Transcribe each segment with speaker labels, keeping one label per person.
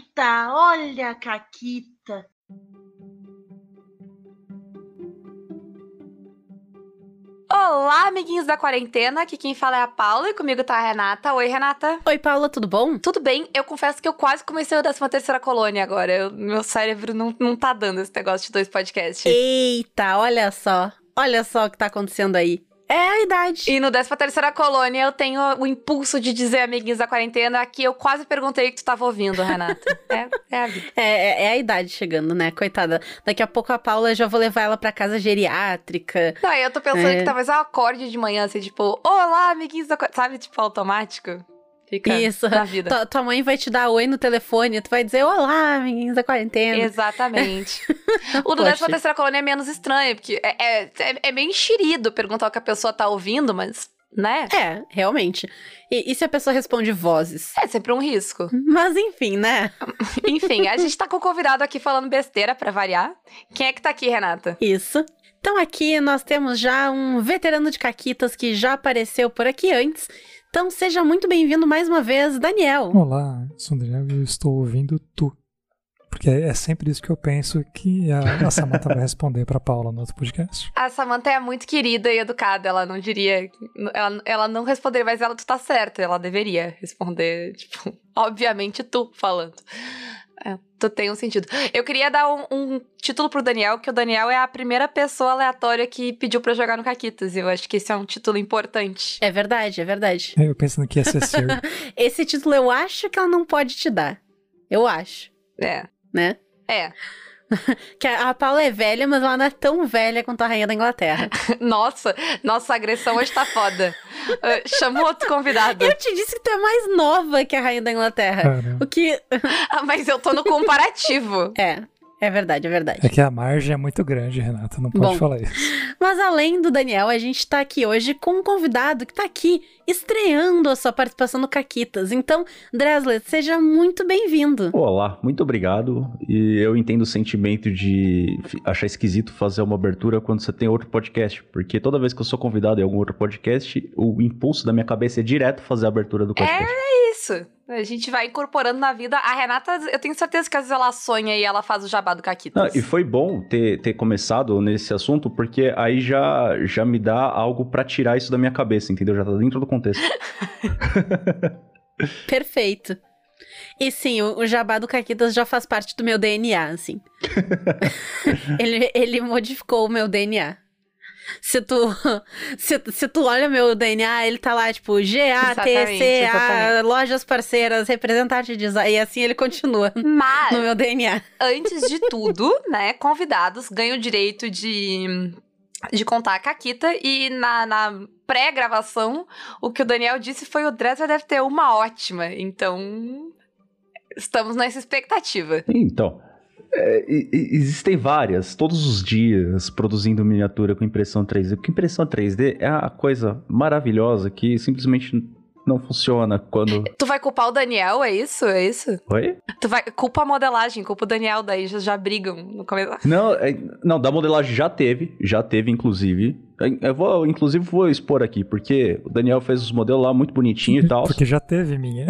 Speaker 1: Caquita, olha a Caquita.
Speaker 2: Olá, amiguinhos da quarentena. Aqui quem fala é a Paula e comigo tá a Renata. Oi, Renata.
Speaker 3: Oi, Paula, tudo bom?
Speaker 2: Tudo bem. Eu confesso que eu quase comecei o 13 terceira colônia agora. Eu, meu cérebro não, não tá dando esse negócio de dois podcasts.
Speaker 3: Eita, olha só. Olha só o que tá acontecendo aí. É a idade.
Speaker 2: E no 13 terceira colônia eu tenho o impulso de dizer, amiguinhos da quarentena, que eu quase perguntei o que tu tava ouvindo, Renata. é, é a vida.
Speaker 3: É, é, é, a idade chegando, né? Coitada. Daqui a pouco a Paula já vou levar ela pra casa geriátrica.
Speaker 2: Não, eu tô pensando é. que talvez ela acorde de manhã, assim, tipo, olá, amiguinhos da quarentena. Sabe, tipo, automático. Fica Isso. na vida.
Speaker 3: Tua, tua mãe vai te dar oi no telefone, tu vai dizer olá, meninos da quarentena.
Speaker 2: Exatamente. o do 13 terceira colônia é menos estranho, porque é, é, é, é meio enxerido perguntar o que a pessoa tá ouvindo, mas né?
Speaker 3: É, realmente. E, e, se a pessoa responde vozes?
Speaker 2: É sempre um risco.
Speaker 3: Mas enfim, né?
Speaker 2: enfim, a gente tá com o convidado aqui falando besteira para variar. Quem é que tá aqui, Renata?
Speaker 3: Isso. Então aqui nós temos já um veterano de caquitas que já apareceu por aqui antes. Então seja muito bem-vindo mais uma vez, Daniel.
Speaker 4: Olá, sou Daniel e eu estou ouvindo tu. Porque é sempre isso que eu penso que a, a Samantha vai responder para Paula no outro podcast.
Speaker 2: A Samantha é muito querida e educada, ela não diria. Ela, ela não responderia, mas ela tu tá certa, ela deveria responder, tipo, obviamente tu falando. É, tu tem um sentido. Eu queria dar um, um, título pro Daniel, que o Daniel é a primeira pessoa aleatória que pediu pra jogar no Caquitas. Eu acho que esse é um título importante.
Speaker 3: É verdade, é verdade.
Speaker 4: É, eu pensando que ia ser seu.
Speaker 3: esse título eu acho que ela não pode te dar. Eu acho.
Speaker 2: É.
Speaker 3: Né?
Speaker 2: É.
Speaker 3: que a Paula é velha, mas ela não é tão velha quanto a rainha da Inglaterra.
Speaker 2: nossa, nossa agressão hoje tá foda. Uh, chama outro convidado.
Speaker 3: Eu te disse que tu é mais nova que a rainha da Inglaterra. Caramba. O que.
Speaker 2: ah, mas eu tô no comparativo.
Speaker 3: É. É verdade, é verdade.
Speaker 4: É que a margem é muito grande, Renata, não pode Bom, falar isso.
Speaker 3: Mas além do Daniel, a gente tá aqui hoje com um convidado que tá aqui estreando a sua participação no Caquitas. Então, Dresler, seja muito bem-vindo.
Speaker 5: Olá, muito obrigado. E eu entendo o sentimento de achar esquisito fazer uma abertura quando você tem outro podcast, porque toda vez que eu sou convidado em algum outro podcast, o impulso da minha cabeça é direto fazer a abertura do podcast.
Speaker 2: É isso. A gente vai incorporando na vida. A Renata, eu tenho certeza que às vezes ela sonha e ela faz o jabá do Caquitas.
Speaker 5: Não, e foi bom ter, ter começado nesse assunto, porque aí já, já me dá algo para tirar isso da minha cabeça, entendeu? Já tá dentro do contexto.
Speaker 3: Perfeito. E sim, o, o jabá do Caquitas já faz parte do meu DNA, assim. ele, ele modificou o meu DNA se tu, se, se tu olha meu DNA, ele tá lá, tipo, G-A-T-C-A, lojas parceiras, representante de design, e assim ele continua
Speaker 2: Mas,
Speaker 3: no meu DNA.
Speaker 2: Antes de tudo, né, convidados ganham o direito de, de contar a Caquita, e na, na pré-gravação, o que o Daniel disse foi o Dresser deve ter uma ótima, então... Estamos nessa expectativa.
Speaker 5: Então, é, existem várias, todos os dias, produzindo miniatura com impressão 3D. Porque impressão 3D é a coisa maravilhosa que simplesmente não funciona quando.
Speaker 2: Tu vai culpar o Daniel, é isso? É isso?
Speaker 5: Oi?
Speaker 2: Tu vai. Culpa a modelagem, culpa o Daniel, daí já, já brigam no começo.
Speaker 5: Não, é, não, da modelagem já teve, já teve, inclusive. Eu vou, inclusive, vou expor aqui, porque o Daniel fez os modelos lá muito bonitinho e tal.
Speaker 4: Porque já teve minha.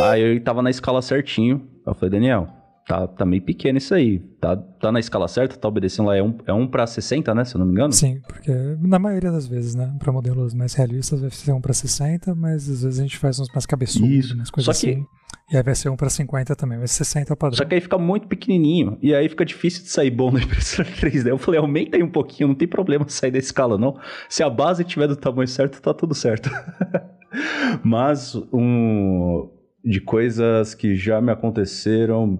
Speaker 5: Aí eu tava na escala certinho. Eu falei, Daniel, tá, tá meio pequeno isso aí. Tá, tá na escala certa, tá obedecendo lá. É 1 um, é um para 60, né? Se eu não me engano.
Speaker 4: Sim, porque na maioria das vezes, né? Para modelos mais realistas vai ser 1 um para 60, mas às vezes a gente faz uns mais cabeçudos, Isso. umas coisas Só que... assim. E aí vai ser 1 para 50 também, mas 60 é o padrão.
Speaker 5: Só que aí fica muito pequenininho. E aí fica difícil de sair bom na impressora 3D. Eu falei, aumenta aí um pouquinho, não tem problema sair da escala, não. Se a base tiver do tamanho certo, tá tudo certo. mas um, de coisas que já me aconteceram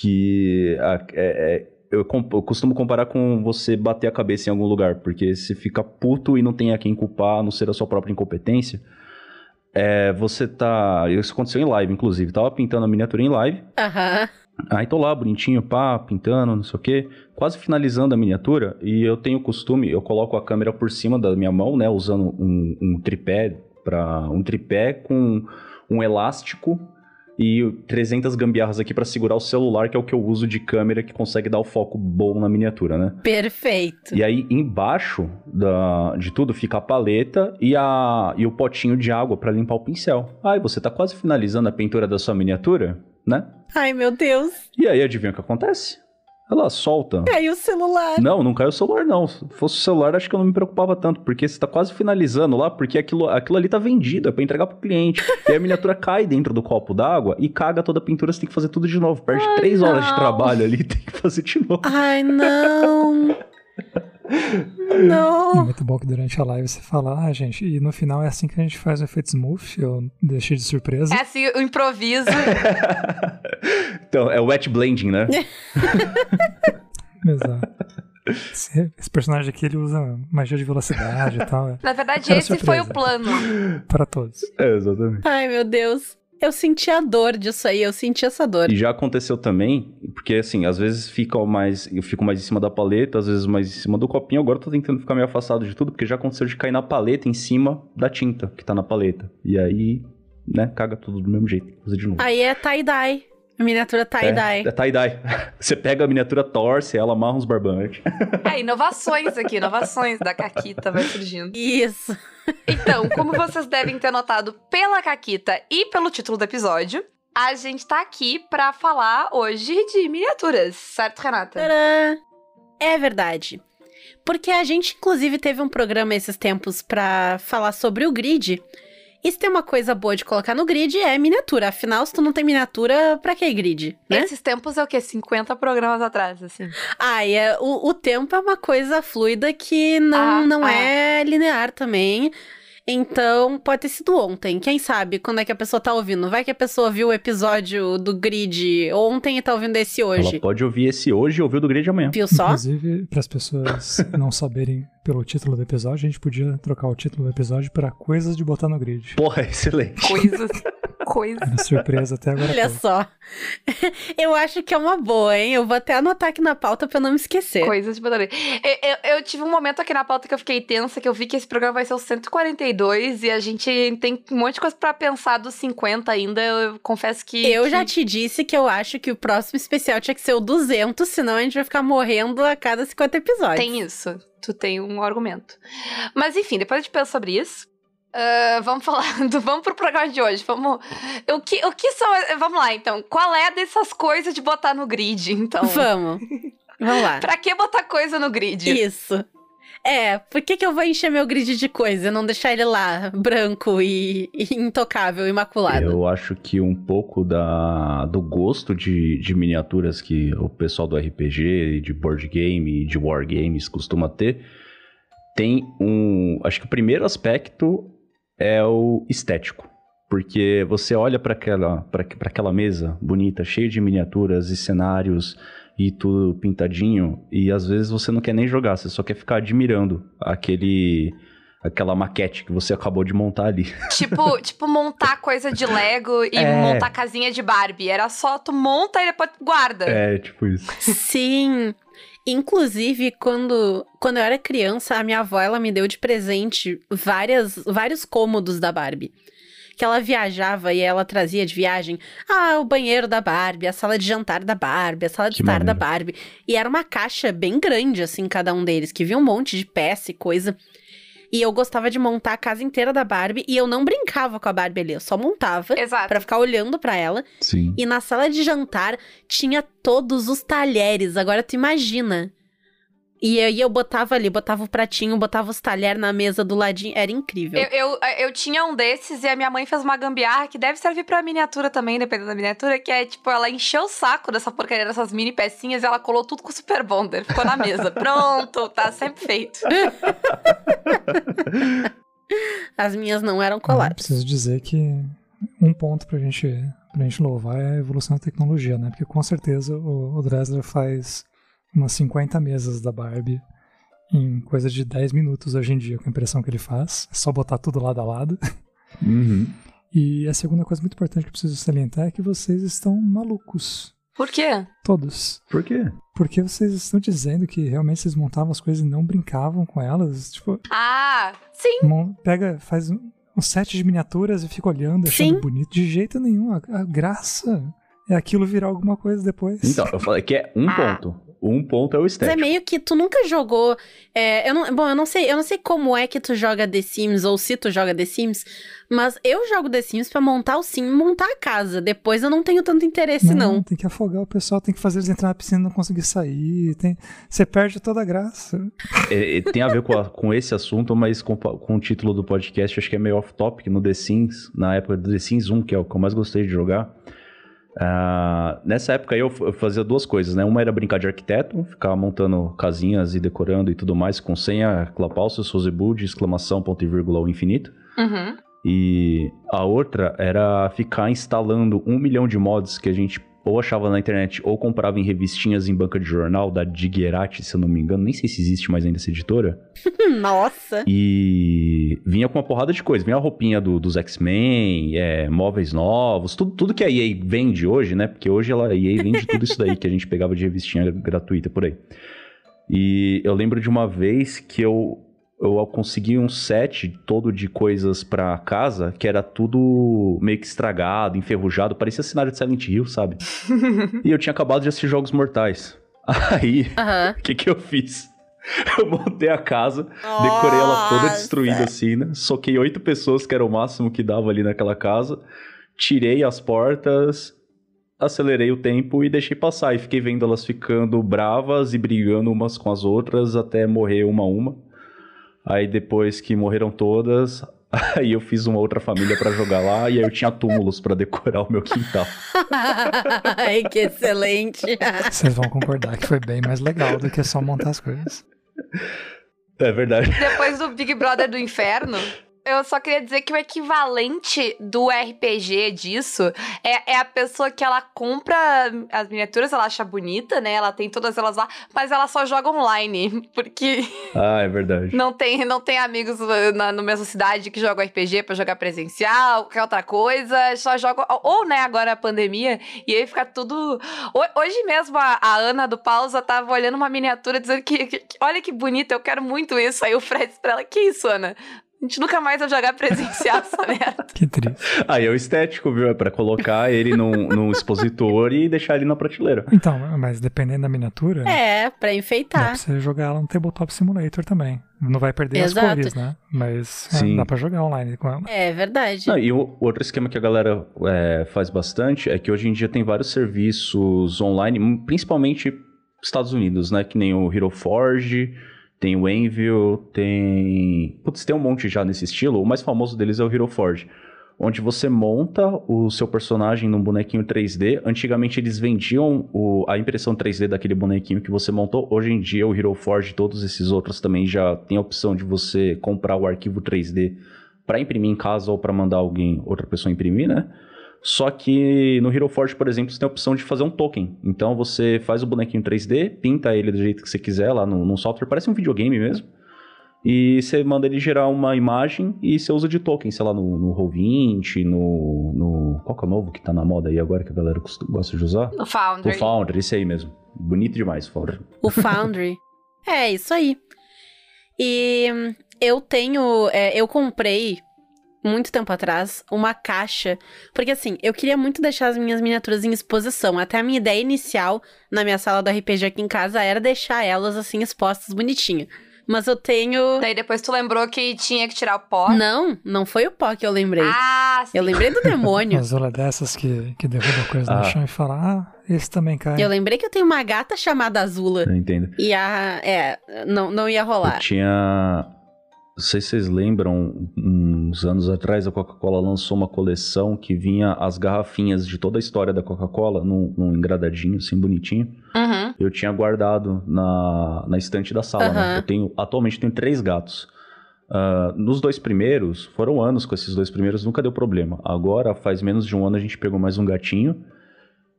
Speaker 5: que é, é, eu, eu, costumo comparar com você bater a cabeça em algum lugar, porque se fica puto e não tem a quem culpar, a não ser a sua própria incompetência. É, você tá. Isso aconteceu em live, inclusive. Tava pintando a miniatura em live.
Speaker 3: Aham. Uhum.
Speaker 5: Aí tô lá, bonitinho, pá, pintando, não sei o quê. Quase finalizando a miniatura. E eu tenho o costume, eu coloco a câmera por cima da minha mão, né? Usando um, um tripé para Um tripé com um elástico e 300 gambiarras aqui para segurar o celular, que é o que eu uso de câmera que consegue dar o foco bom na miniatura, né?
Speaker 3: Perfeito.
Speaker 5: E aí embaixo da, de tudo fica a paleta e, a, e o potinho de água para limpar o pincel. Aí você tá quase finalizando a pintura da sua miniatura, né?
Speaker 3: Ai, meu Deus.
Speaker 5: E aí adivinha o que acontece? Ela solta.
Speaker 3: Caiu o celular.
Speaker 5: Não, não caiu o celular, não. Se fosse o celular, acho que eu não me preocupava tanto, porque você tá quase finalizando lá, porque aquilo, aquilo ali tá vendido, é pra entregar pro cliente. e a miniatura cai dentro do copo d'água e caga toda a pintura, você tem que fazer tudo de novo. Perde Ai, três não. horas de trabalho ali, tem que fazer de novo.
Speaker 3: Ai, não. Não.
Speaker 4: É muito bom que durante a live você fala, ah, gente, e no final é assim que a gente faz o efeito smooth, eu deixei de surpresa.
Speaker 2: É assim, o improviso.
Speaker 5: então, é o wet blending, né?
Speaker 4: Exato. Esse, esse, personagem aqui ele usa magia de velocidade e tal.
Speaker 2: Na verdade, Era esse surpresa. foi o plano.
Speaker 4: Para todos.
Speaker 5: É, exatamente.
Speaker 3: Ai, meu Deus. Eu senti a dor disso aí, eu senti essa dor.
Speaker 5: E já aconteceu também, porque assim, às vezes fica mais, eu fico mais em cima da paleta, às vezes mais em cima do copinho. Agora eu tô tentando ficar meio afastado de tudo, porque já aconteceu de cair na paleta em cima da tinta que tá na paleta. E aí, né, caga tudo do mesmo jeito. Fazer de novo.
Speaker 3: Aí é tie-dye. Miniatura tie-dye.
Speaker 5: É, é tie-dye. Você pega a miniatura, torce, ela amarra uns barbantes.
Speaker 2: É, inovações aqui, inovações da Caquita vai surgindo.
Speaker 3: Isso.
Speaker 2: Então, como vocês devem ter notado pela Caquita e pelo título do episódio, a gente tá aqui pra falar hoje de miniaturas, certo, Renata?
Speaker 3: Tadã! É verdade. Porque a gente, inclusive, teve um programa esses tempos para falar sobre o grid, e se tem uma coisa boa de colocar no grid é miniatura. Afinal, se tu não tem miniatura, pra que grid? Né?
Speaker 2: Esses tempos é o quê? 50 programas atrás, assim.
Speaker 3: Ah, e é, o, o tempo é uma coisa fluida que não, ah, não ah. é linear também. Então, pode ter sido ontem. Quem sabe quando é que a pessoa tá ouvindo? Vai que a pessoa viu o episódio do Grid ontem e tá ouvindo esse hoje.
Speaker 5: Ela pode ouvir esse hoje e ouvir o do Grid amanhã.
Speaker 3: Viu só?
Speaker 4: Inclusive, para as pessoas não saberem pelo título do episódio, a gente podia trocar o título do episódio para Coisas de Botar no Grid.
Speaker 5: Porra, excelente.
Speaker 2: Coisas coisa.
Speaker 4: É surpresa até agora.
Speaker 3: Olha só. Eu acho que é uma boa, hein? Eu vou até anotar aqui na pauta pra não me esquecer.
Speaker 2: Coisas de botaria. Eu, eu, eu, tive um momento aqui na pauta que eu fiquei tensa, que eu vi que esse programa vai ser o 142 e a gente tem um monte de coisa pra pensar dos 50 ainda. Eu confesso que.
Speaker 3: Eu
Speaker 2: que...
Speaker 3: já te disse que eu acho que o próximo especial tinha que ser o 200, senão a gente vai ficar morrendo a cada 50 episódios.
Speaker 2: Tem isso. Tu tem um argumento. Mas enfim, depois a gente pensa sobre isso. Uh, vamos falar, do, vamos pro programa de hoje. Vamos. O que, o que são. Vamos lá, então. Qual é dessas coisas de botar no grid, então?
Speaker 3: Vamos. Vamos lá.
Speaker 2: pra que botar coisa no grid?
Speaker 3: Isso. É, por que, que eu vou encher meu grid de coisa? Não deixar ele lá, branco e, e, intocável, imaculado?
Speaker 5: Eu acho que um pouco da, do gosto de, de miniaturas que o pessoal do RPG, de board game e de war games costuma ter, tem um. Acho que o primeiro aspecto é o estético. Porque você olha para aquela, aquela mesa bonita, cheia de miniaturas e cenários e tudo pintadinho, e às vezes você não quer nem jogar, você só quer ficar admirando aquele aquela maquete que você acabou de montar ali.
Speaker 2: Tipo, tipo montar coisa de Lego e é... montar casinha de Barbie. Era só tu monta e depois guarda.
Speaker 5: É, tipo isso.
Speaker 3: Sim. Inclusive, quando, quando eu era criança, a minha avó ela me deu de presente várias, vários cômodos da Barbie. Que ela viajava e ela trazia de viagem ah, o banheiro da Barbie, a sala de jantar da Barbie, a sala de que estar maneiro. da Barbie. E era uma caixa bem grande, assim, cada um deles, que vinha um monte de peça e coisa. E eu gostava de montar a casa inteira da Barbie e eu não brincava com a Barbie ali, eu só montava para ficar olhando para ela.
Speaker 5: Sim.
Speaker 3: E na sala de jantar tinha todos os talheres. Agora tu imagina e aí eu botava ali, botava o pratinho, botava os talheres na mesa do ladinho. Era incrível.
Speaker 2: Eu, eu, eu, tinha um desses e a minha mãe fez uma gambiarra que deve servir pra miniatura também, dependendo da miniatura, que é tipo, ela encheu o saco dessa porcaria dessas mini pecinhas e ela colou tudo com Super Bonder. Ficou na mesa. Pronto, tá sempre feito.
Speaker 3: As minhas não eram coladas.
Speaker 4: preciso dizer que um ponto pra gente, pra gente louvar é a evolução da tecnologia, né? Porque com certeza o, o Dresler faz umas 50 mesas da Barbie em coisa de 10 minutos hoje em dia, com a impressão que ele faz. É só botar tudo lado a lado.
Speaker 5: Uhum.
Speaker 4: E a segunda coisa muito importante que eu preciso salientar é que vocês estão malucos.
Speaker 2: Por quê?
Speaker 4: Todos.
Speaker 5: Por quê?
Speaker 4: Porque vocês estão dizendo que realmente vocês montavam as coisas e não brincavam com elas. Tipo.
Speaker 2: Ah, sim.
Speaker 4: Pega, faz um set de miniaturas e fica olhando, achando
Speaker 3: Sim.
Speaker 4: bonito. De jeito nenhum. A, a graça é aquilo virar alguma coisa depois.
Speaker 5: Então, eu falei que é um
Speaker 1: Ah.
Speaker 5: ponto. Um ponto é o
Speaker 3: Mas é
Speaker 5: estético.
Speaker 3: meio que tu nunca jogou. é, eu não, bom, eu não sei, eu não sei como é que tu joga The Sims ou se tu joga The Sims, mas eu jogo The Sims pra montar o sim e montar a casa. Depois eu não tenho tanto interesse, não.
Speaker 4: Tem que afogar o pessoal, tem que fazer eles entrar na piscina e não conseguir sair. Tem... Você perde toda a graça.
Speaker 5: É, é, tem a ver com, a- com esse assunto, mas com, com o título do podcast, acho que é meio off-topic no The Sims, na época do The Sims 1, que é o que eu mais gostei de jogar. Ah, nessa época eu, fazia duas coisas, né? Uma era brincar de arquiteto, ficar montando casinhas e decorando e tudo mais com senha, clapalcio, sozebud, exclamação, ponto e vírgula ao infinito.
Speaker 2: Uhum.
Speaker 5: E a outra era ficar instalando um milhão de mods que a gente ou achava na internet ou comprava em revistinhas em banca de jornal da Diguerati, se eu não me engano. Nem sei se existe mais ainda essa editora.
Speaker 3: Nossa.
Speaker 5: E vinha com uma porrada de coisa. Vinha a roupinha do- dos X-Men, é, móveis novos, tudo, tudo que a EA vende hoje, né? Porque hoje ela, a EA vende tudo isso daí que a gente pegava de revistinha gratuita por aí. E eu lembro de uma vez que eu, eu consegui um set todo de coisas pra casa que era tudo meio que estragado, enferrujado, parecia cenário de Silent Hill, sabe? e eu tinha acabado de assistir Jogos Mortais. Aí, o que que eu fiz? Eu montei a casa, Decorei ela toda destruída assim, né? Soquei oito pessoas, que era o máximo que dava ali naquela casa. Tirei as portas, acelerei o tempo e deixei passar. E fiquei vendo elas ficando bravas e brigando umas com as outras até morrer uma a uma. Aí depois que morreram todas, aí eu fiz uma outra família pra jogar lá e aí eu tinha túmulos pra decorar o meu quintal.
Speaker 3: Ai, que excelente.
Speaker 4: Vocês vão concordar que foi bem mais legal do que só montar as coisas.
Speaker 5: É verdade.
Speaker 2: Depois do Big Brother do Inferno, eu só queria dizer que o equivalente do RPG disso é, é a pessoa que ela compra as miniaturas, ela acha bonita, né? Ela tem todas elas lá, mas ela só joga online, porque
Speaker 5: Ah, é verdade.
Speaker 2: não tem, não tem amigos uh, na, na mesma cidade que jogam RPG pra jogar presencial, qualquer outra coisa, só joga. Ou, né, agora a pandemia, e aí fica tudo. Ho- Hoje mesmo a, a Ana do Pausa tava olhando uma miniatura dizendo que, que- que- olha que bonita, eu quero muito isso. Aí o Fred disse pra ela: Que isso, Ana? A gente nunca mais vai jogar presencial essa merda.
Speaker 4: Que triste.
Speaker 5: Aí é o estético, viu? É pra colocar ele num, num expositor e deixar ele na prateleira.
Speaker 4: Então, mas dependendo da miniatura,
Speaker 3: É, pra
Speaker 4: dá
Speaker 3: enfeitar.
Speaker 4: pra você jogar ela no Tabletop Simulator também. Não vai perder
Speaker 3: Exato.
Speaker 4: as cores, né? Mas é, dá pra jogar online com ela.
Speaker 3: É verdade.
Speaker 5: Não, e o outro esquema que a galera é, faz bastante é que hoje em dia tem vários serviços online, principalmente Estados Unidos, né? Que nem o Hero Forge, tem o Envil, tem. Putz, tem um monte já nesse estilo. O mais famoso deles é o Hero Forge. Onde você monta o seu personagem num bonequinho 3D. Antigamente eles vendiam o- a impressão 3D daquele bonequinho que você montou. Hoje em dia o Hero Forge e todos esses outros também já tem a opção de você comprar o arquivo 3D para imprimir em casa ou para mandar alguém, outra pessoa imprimir, né? Só que no Hero Forge, por exemplo, você tem a opção de fazer um token. Então você faz o bonequinho 3D, pinta ele do jeito que você quiser lá no, no software, parece um videogame mesmo. E você manda ele gerar uma imagem e você usa de token, sei lá, no, no Roll20, no, no. Qual que é o novo que tá na moda aí agora que a galera gosta de usar?
Speaker 2: No
Speaker 5: O
Speaker 2: Foundry.
Speaker 5: Foundry, esse aí mesmo. Bonito demais, o Foundry.
Speaker 3: O Foundry. é, isso aí. E eu tenho. é, eu comprei muito tempo atrás uma caixa. Porque assim, eu queria muito deixar as minhas miniaturas em exposição. Até a minha ideia inicial na minha sala do RPG aqui em casa era deixar elas assim expostas bonitinho. Mas eu tenho.
Speaker 2: Daí depois tu lembrou que tinha que tirar o pó.
Speaker 3: Não, não foi o pó que eu lembrei.
Speaker 2: Ah, sim.
Speaker 3: Eu lembrei do demônio.
Speaker 4: Uma zona dessas que, que derruba coisa
Speaker 5: Ah.
Speaker 4: no chão e fala, ah, esse também cai.
Speaker 3: Eu lembrei que eu tenho uma gata chamada Azula.
Speaker 5: Eu entendo.
Speaker 3: E a. É, não, não ia
Speaker 5: Eu
Speaker 3: rolar.
Speaker 5: tinha. Não sei se vocês lembram, uns anos atrás a Coca-Cola lançou uma coleção que vinha as garrafinhas de toda a história da Coca-Cola num, num engradadinho, assim, bonitinho.
Speaker 2: Uhum.
Speaker 5: Eu tinha guardado na, na estante da sala, né?
Speaker 3: Aham.
Speaker 5: Eu tenho, atualmente tenho três gatos. Ah, nos dois primeiros, foram anos com esses dois primeiros, nunca deu problema. Agora, faz menos de um ano, a gente pegou mais um gatinho.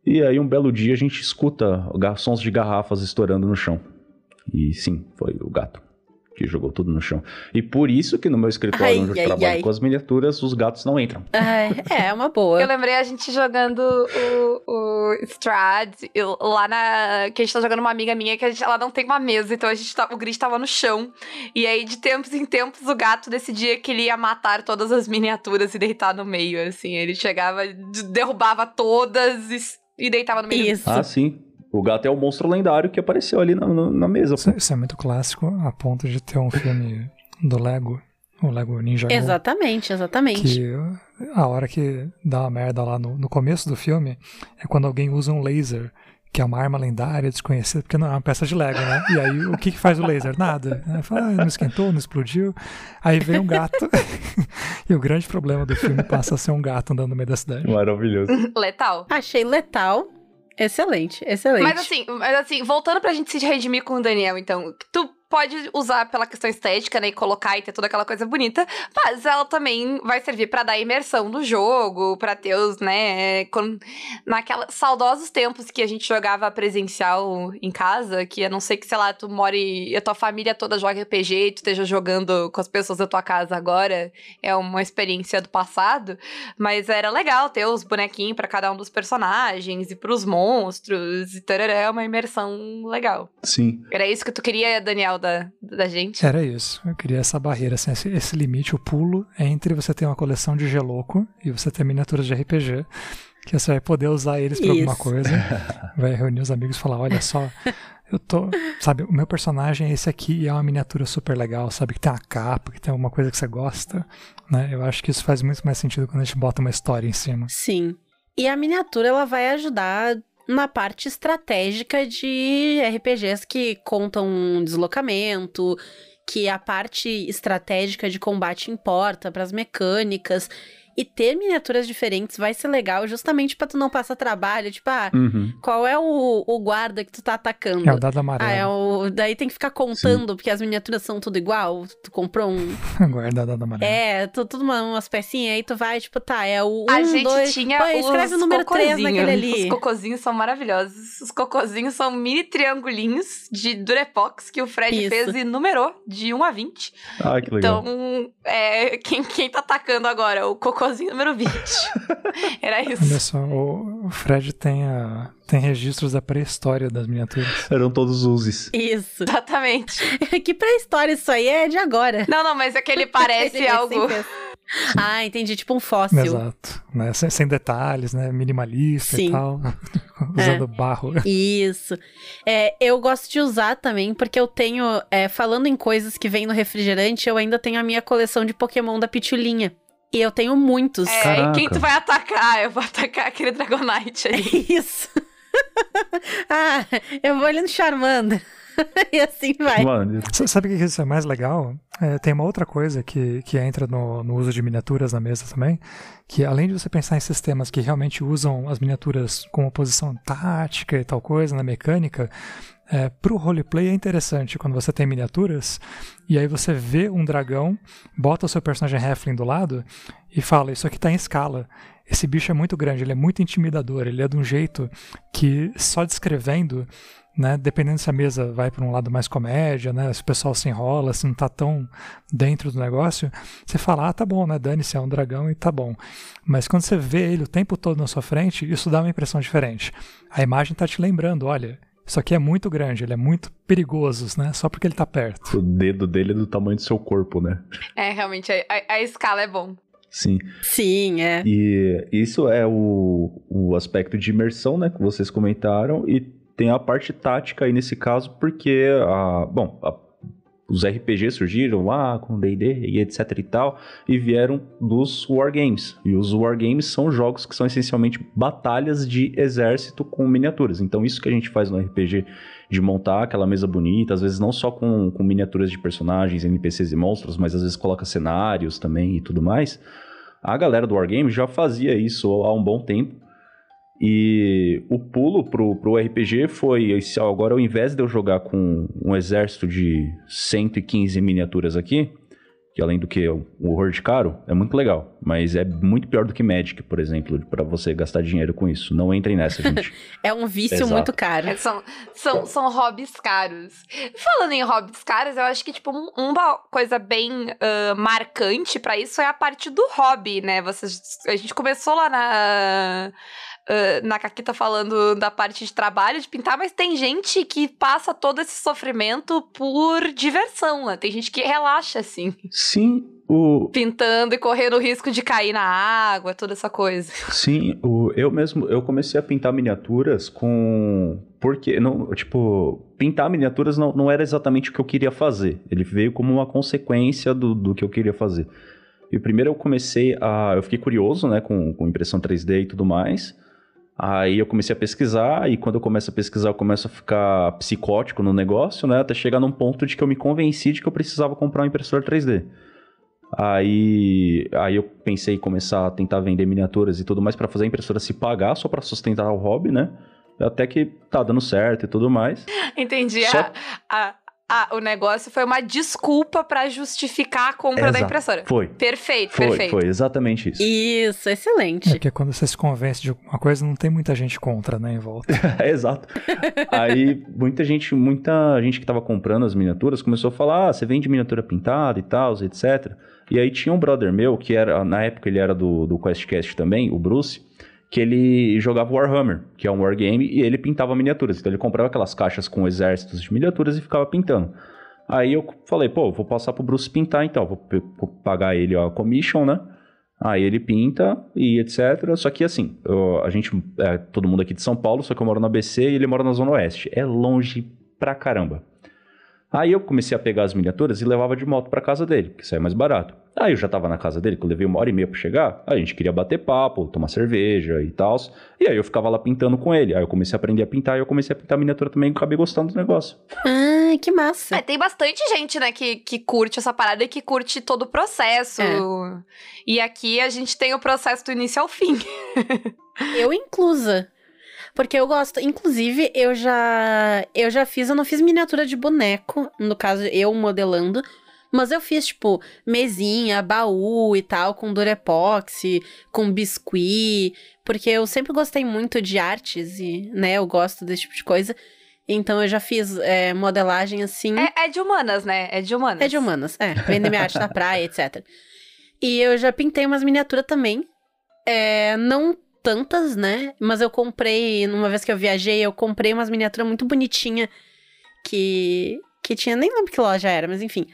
Speaker 5: E aí, um belo dia, a gente escuta garçons de garrafas estourando no chão. E sim, foi o gato que jogou tudo no chão. E por isso que no meu escritório,
Speaker 3: Ai,
Speaker 5: onde eu
Speaker 3: ai,
Speaker 5: trabalho
Speaker 3: ai.
Speaker 5: com as miniaturas, os gatos não entram.
Speaker 3: Ai, é, é uma boa.
Speaker 2: Eu lembrei a gente jogando o, o Strad, eu- lá na. Que a gente tá jogando uma amiga minha que a gente, ela não tem uma mesa, então a gente tá, o grid tava no chão. E aí, de tempos em tempos, o gato decidia que ele ia matar todas as miniaturas e deitar no meio, assim. Ele chegava, de- derrubava todas e, e deitava no meio.
Speaker 3: Isso.
Speaker 5: Ah, sim. O gato é o monstro lendário que apareceu ali na, na, na mesa.
Speaker 4: Isso, isso é muito clássico, a ponto de ter um filme do Lego, o Lego Ninja Go,
Speaker 3: Exatamente, exatamente.
Speaker 4: que a hora que dá uma merda lá no, no começo do filme é quando alguém usa um laser, que é uma arma lendária, desconhecida, porque não é uma peça de Lego, né? E aí, o que, que faz o laser? Nada. Fala, ah, não esquentou, não explodiu. Aí vem um gato. e o grande problema do filme passa a ser um gato andando no meio da cidade.
Speaker 5: Maravilhoso.
Speaker 2: Letal.
Speaker 3: Achei letal. Excelente, excelente.
Speaker 2: Mas assim, mas assim, voltando pra gente se redimir com o Daniel, então, tu pode usar pela questão estética, né, e colocar e ter toda aquela coisa bonita, mas ela também vai servir pra dar imersão no jogo, pra ter os, né, com, naquela saudosos tempos que a gente jogava presencial em casa, que a não ser que, sei lá, tu more e a tua família toda joga RPG e tu esteja jogando com as pessoas da tua casa agora, é uma experiência do passado, mas era legal ter os bonequinhos pra cada um dos personagens e pros monstros e tarará, é uma imersão legal.
Speaker 5: Sim.
Speaker 2: Era isso que tu queria, Daniel, da, da gente?
Speaker 4: Era isso. Eu queria essa barreira, assim, esse, esse limite, o pulo entre você ter uma coleção de Geloco e você ter miniaturas de RPG. Que você vai poder usar eles pra alguma coisa. Vai reunir os amigos e falar: olha só, eu tô. Sabe, o meu personagem é esse aqui e é uma miniatura super legal, sabe? Que tem uma capa, que tem alguma coisa que você gosta. Né? Eu acho que isso faz muito mais sentido quando a gente bota uma história em cima.
Speaker 3: Sim. E a miniatura ela vai ajudar na parte estratégica de RPGs que contam um deslocamento, que a parte estratégica de combate importa para as mecânicas. E ter miniaturas diferentes vai ser legal justamente pra tu não passar trabalho. Tipo, ah,
Speaker 5: Uhum.
Speaker 3: qual é o, o guarda que tu tá atacando?
Speaker 4: É o dado
Speaker 3: Ah,
Speaker 4: amarelo.
Speaker 3: é o. Daí tem que ficar contando, porque as miniaturas são tudo igual. Tu comprou um.
Speaker 4: Guarda dado amarelo.
Speaker 3: É, tu, tudo uma- umas pecinhas aí, tu vai, tipo, tá, é o. Um,
Speaker 2: a gente
Speaker 3: dois,
Speaker 2: tinha
Speaker 3: Pô,
Speaker 2: os
Speaker 3: escreve o número 3
Speaker 2: cocozinhos.
Speaker 3: naquele ali.
Speaker 2: Os cocozinhos são maravilhosos. Os cocozinhos são mini triangulinhos de Durepox que o Fred
Speaker 3: Isso.
Speaker 2: fez e numerou de 1 a 20.
Speaker 5: Ah, que legal.
Speaker 2: Então, é, quem, quem tá atacando agora? O cocôzinho número 20. Era
Speaker 4: Olha
Speaker 2: isso.
Speaker 4: só, o Fred tem, a, tem registros da pré-história das miniaturas.
Speaker 5: Eram todos uses.
Speaker 3: Isso.
Speaker 2: Exatamente.
Speaker 3: que pré-história isso aí é de agora.
Speaker 2: Não, não, mas é que ele parece
Speaker 3: Ele
Speaker 2: algo.
Speaker 3: sempre fez. Ah, entendi. Tipo um fóssil.
Speaker 4: Exato. Né? Sem, sem detalhes, né? Minimalista
Speaker 3: Sim.
Speaker 4: e tal. Usando barro.
Speaker 3: Isso. É, eu gosto de usar também, porque eu tenho. é, falando em coisas que vem no refrigerante, eu ainda tenho a minha coleção de Pokémon da Pitulinha. E eu tenho muitos.
Speaker 2: É,
Speaker 5: Caraca.
Speaker 2: e quem tu vai atacar? Eu vou atacar aquele Dragonite ali.
Speaker 3: Isso. ah, eu vou ali no Charmander. e assim vai.
Speaker 5: Mano,
Speaker 4: Sabe o que isso é mais legal? É, tem uma outra coisa que, que entra no, no uso de miniaturas na mesa também, que além de você pensar em sistemas que realmente usam as miniaturas como posição tática e tal coisa, na mecânica, é, pro roleplay é interessante quando você tem miniaturas e aí você vê um dragão, bota o seu personagem Halfling do lado e fala, isso aqui tá em escala. Esse bicho é muito grande, ele é muito intimidador, ele é de um jeito que só descrevendo né? Dependendo se a mesa vai para um lado mais comédia, né? Se o pessoal se enrola, se não tá tão dentro do negócio, você fala, ah, tá bom, né? Dane-se, é um dragão e tá bom. Mas quando você vê ele o tempo todo na sua frente, isso dá uma impressão diferente. A imagem tá te lembrando, olha, isso aqui é muito grande, ele é muito perigoso, né? Só porque ele tá perto.
Speaker 5: o dedo dele é do tamanho do seu corpo, né?
Speaker 2: É, realmente, a, a- a escala é bom.
Speaker 5: Sim.
Speaker 3: Sim, é.
Speaker 5: E isso é o, o aspecto de imersão, né? Que vocês comentaram. E tem a parte tática aí nesse caso, porque, a, bom, a- os RPGs surgiram lá com D&D e etc e tal, e vieram dos Wargames. E os Wargames são jogos que são essencialmente batalhas de exército com miniaturas. Então isso que a gente faz no RPG, de montar aquela mesa bonita, às vezes não só com, com miniaturas de personagens, NPCs e monstros, mas às vezes coloca cenários também e tudo mais. A galera do Wargame já fazia isso há um bom tempo. E o pulo pro, pro RPG foi esse, agora ao invés de eu jogar com um exército de 115 miniaturas aqui, que além do que o o horror de caro, é muito legal, mas é muito pior do que Magic, por exemplo, pra você gastar dinheiro com isso. Não entrem nessa, gente.
Speaker 3: É um vício
Speaker 5: Exato.
Speaker 3: muito caro.
Speaker 2: É, são, são, são hobbies caros. Falando em hobbies caros, eu acho que, tipo, um- uma coisa bem ah, marcante pra isso é a parte do hobby, né? Vocês, a gente começou lá na. Uh, na Caquita falando da parte de trabalho, de pintar, mas tem gente que passa todo esse sofrimento por diversão, né? Tem gente que relaxa, assim.
Speaker 5: Sim, o...
Speaker 2: Pintando e correndo o risco de cair na água, toda essa coisa.
Speaker 5: Sim, o, eu mesmo, eu comecei a pintar miniaturas com... Porque, não, tipo, pintar miniaturas não, não era exatamente o que eu queria fazer. Ele veio como uma consequência do, do que eu queria fazer. E primeiro eu comecei a... Eu fiquei curioso, né, com, com impressão 3D e tudo mais. Aí eu comecei a pesquisar, e quando eu começo a pesquisar, eu começo a ficar psicótico no negócio, né? Até chegar num ponto de que eu me convenci de que eu precisava comprar um impressor 3D. Aí, aí eu pensei em começar a tentar vender miniaturas e tudo mais para fazer a impressora se pagar só para sustentar o hobby, né? Até que tá dando certo e tudo mais.
Speaker 2: Entendi.
Speaker 5: Só-
Speaker 2: A, a, a- o negócio foi uma desculpa pra justificar a compra da
Speaker 5: Exato.
Speaker 2: impressora.
Speaker 5: Foi.
Speaker 2: Perfeito,
Speaker 5: Foi,
Speaker 2: perfeito.
Speaker 5: foi exatamente isso.
Speaker 3: Isso, excelente.
Speaker 4: É porque quando você se convence de alguma coisa, não tem muita gente contra, né, em volta.
Speaker 5: Exato. Aí muita gente, muita gente que tava comprando as miniaturas começou a falar: ah, você vende miniatura pintada e tal, etc. E aí tinha um brother meu, que era, na época ele era do, do QuestCast também, o Bruce, que ele jogava Warhammer, que é um wargame, e ele pintava miniaturas. Então ele comprava aquelas caixas com exércitos de miniaturas e ficava pintando. Aí eu falei, pô, vou passar pro Bruce pintar então, vou, vou pagar ele a commission, né? Aí ele pinta e etc. Só que assim, eu- a gente, é todo mundo aqui de São Paulo, só que eu moro na BC e ele mora na Zona Oeste. É longe pra caramba. Aí eu comecei a pegar as miniaturas e levava de moto pra casa dele, que sai mais barato. Aí eu já tava na casa dele, que eu levei uma hora e meia pra chegar. Aí a gente queria bater papo, tomar cerveja e tal. E aí eu ficava lá pintando com ele. Aí eu comecei a aprender a pintar e eu comecei a pintar miniatura também e acabei gostando do negócio.
Speaker 3: Ah, que massa.
Speaker 2: É, tem bastante gente, né, que, que curte essa parada e que curte todo o processo.
Speaker 3: É.
Speaker 2: E aqui a gente tem o processo do início ao fim.
Speaker 3: Eu inclusa. Porque eu gosto. Inclusive, eu já. Eu já fiz, eu não fiz miniatura de boneco. No caso, eu modelando. Mas eu fiz, tipo, mesinha, baú e tal, com durepoxi, com biscuit. Porque eu sempre gostei muito de artes e, né, eu gosto desse tipo de coisa. Então eu já fiz é, modelagem assim.
Speaker 2: É, é de humanas, né? É de humanas.
Speaker 3: É de humanas, é. Vender minha arte na praia, etc. E eu já pintei umas miniaturas também. É, não tantas, né? Mas eu comprei, numa vez que eu viajei, eu comprei umas miniaturas muito bonitinhas que, que tinha, nem lembro que loja era, mas enfim.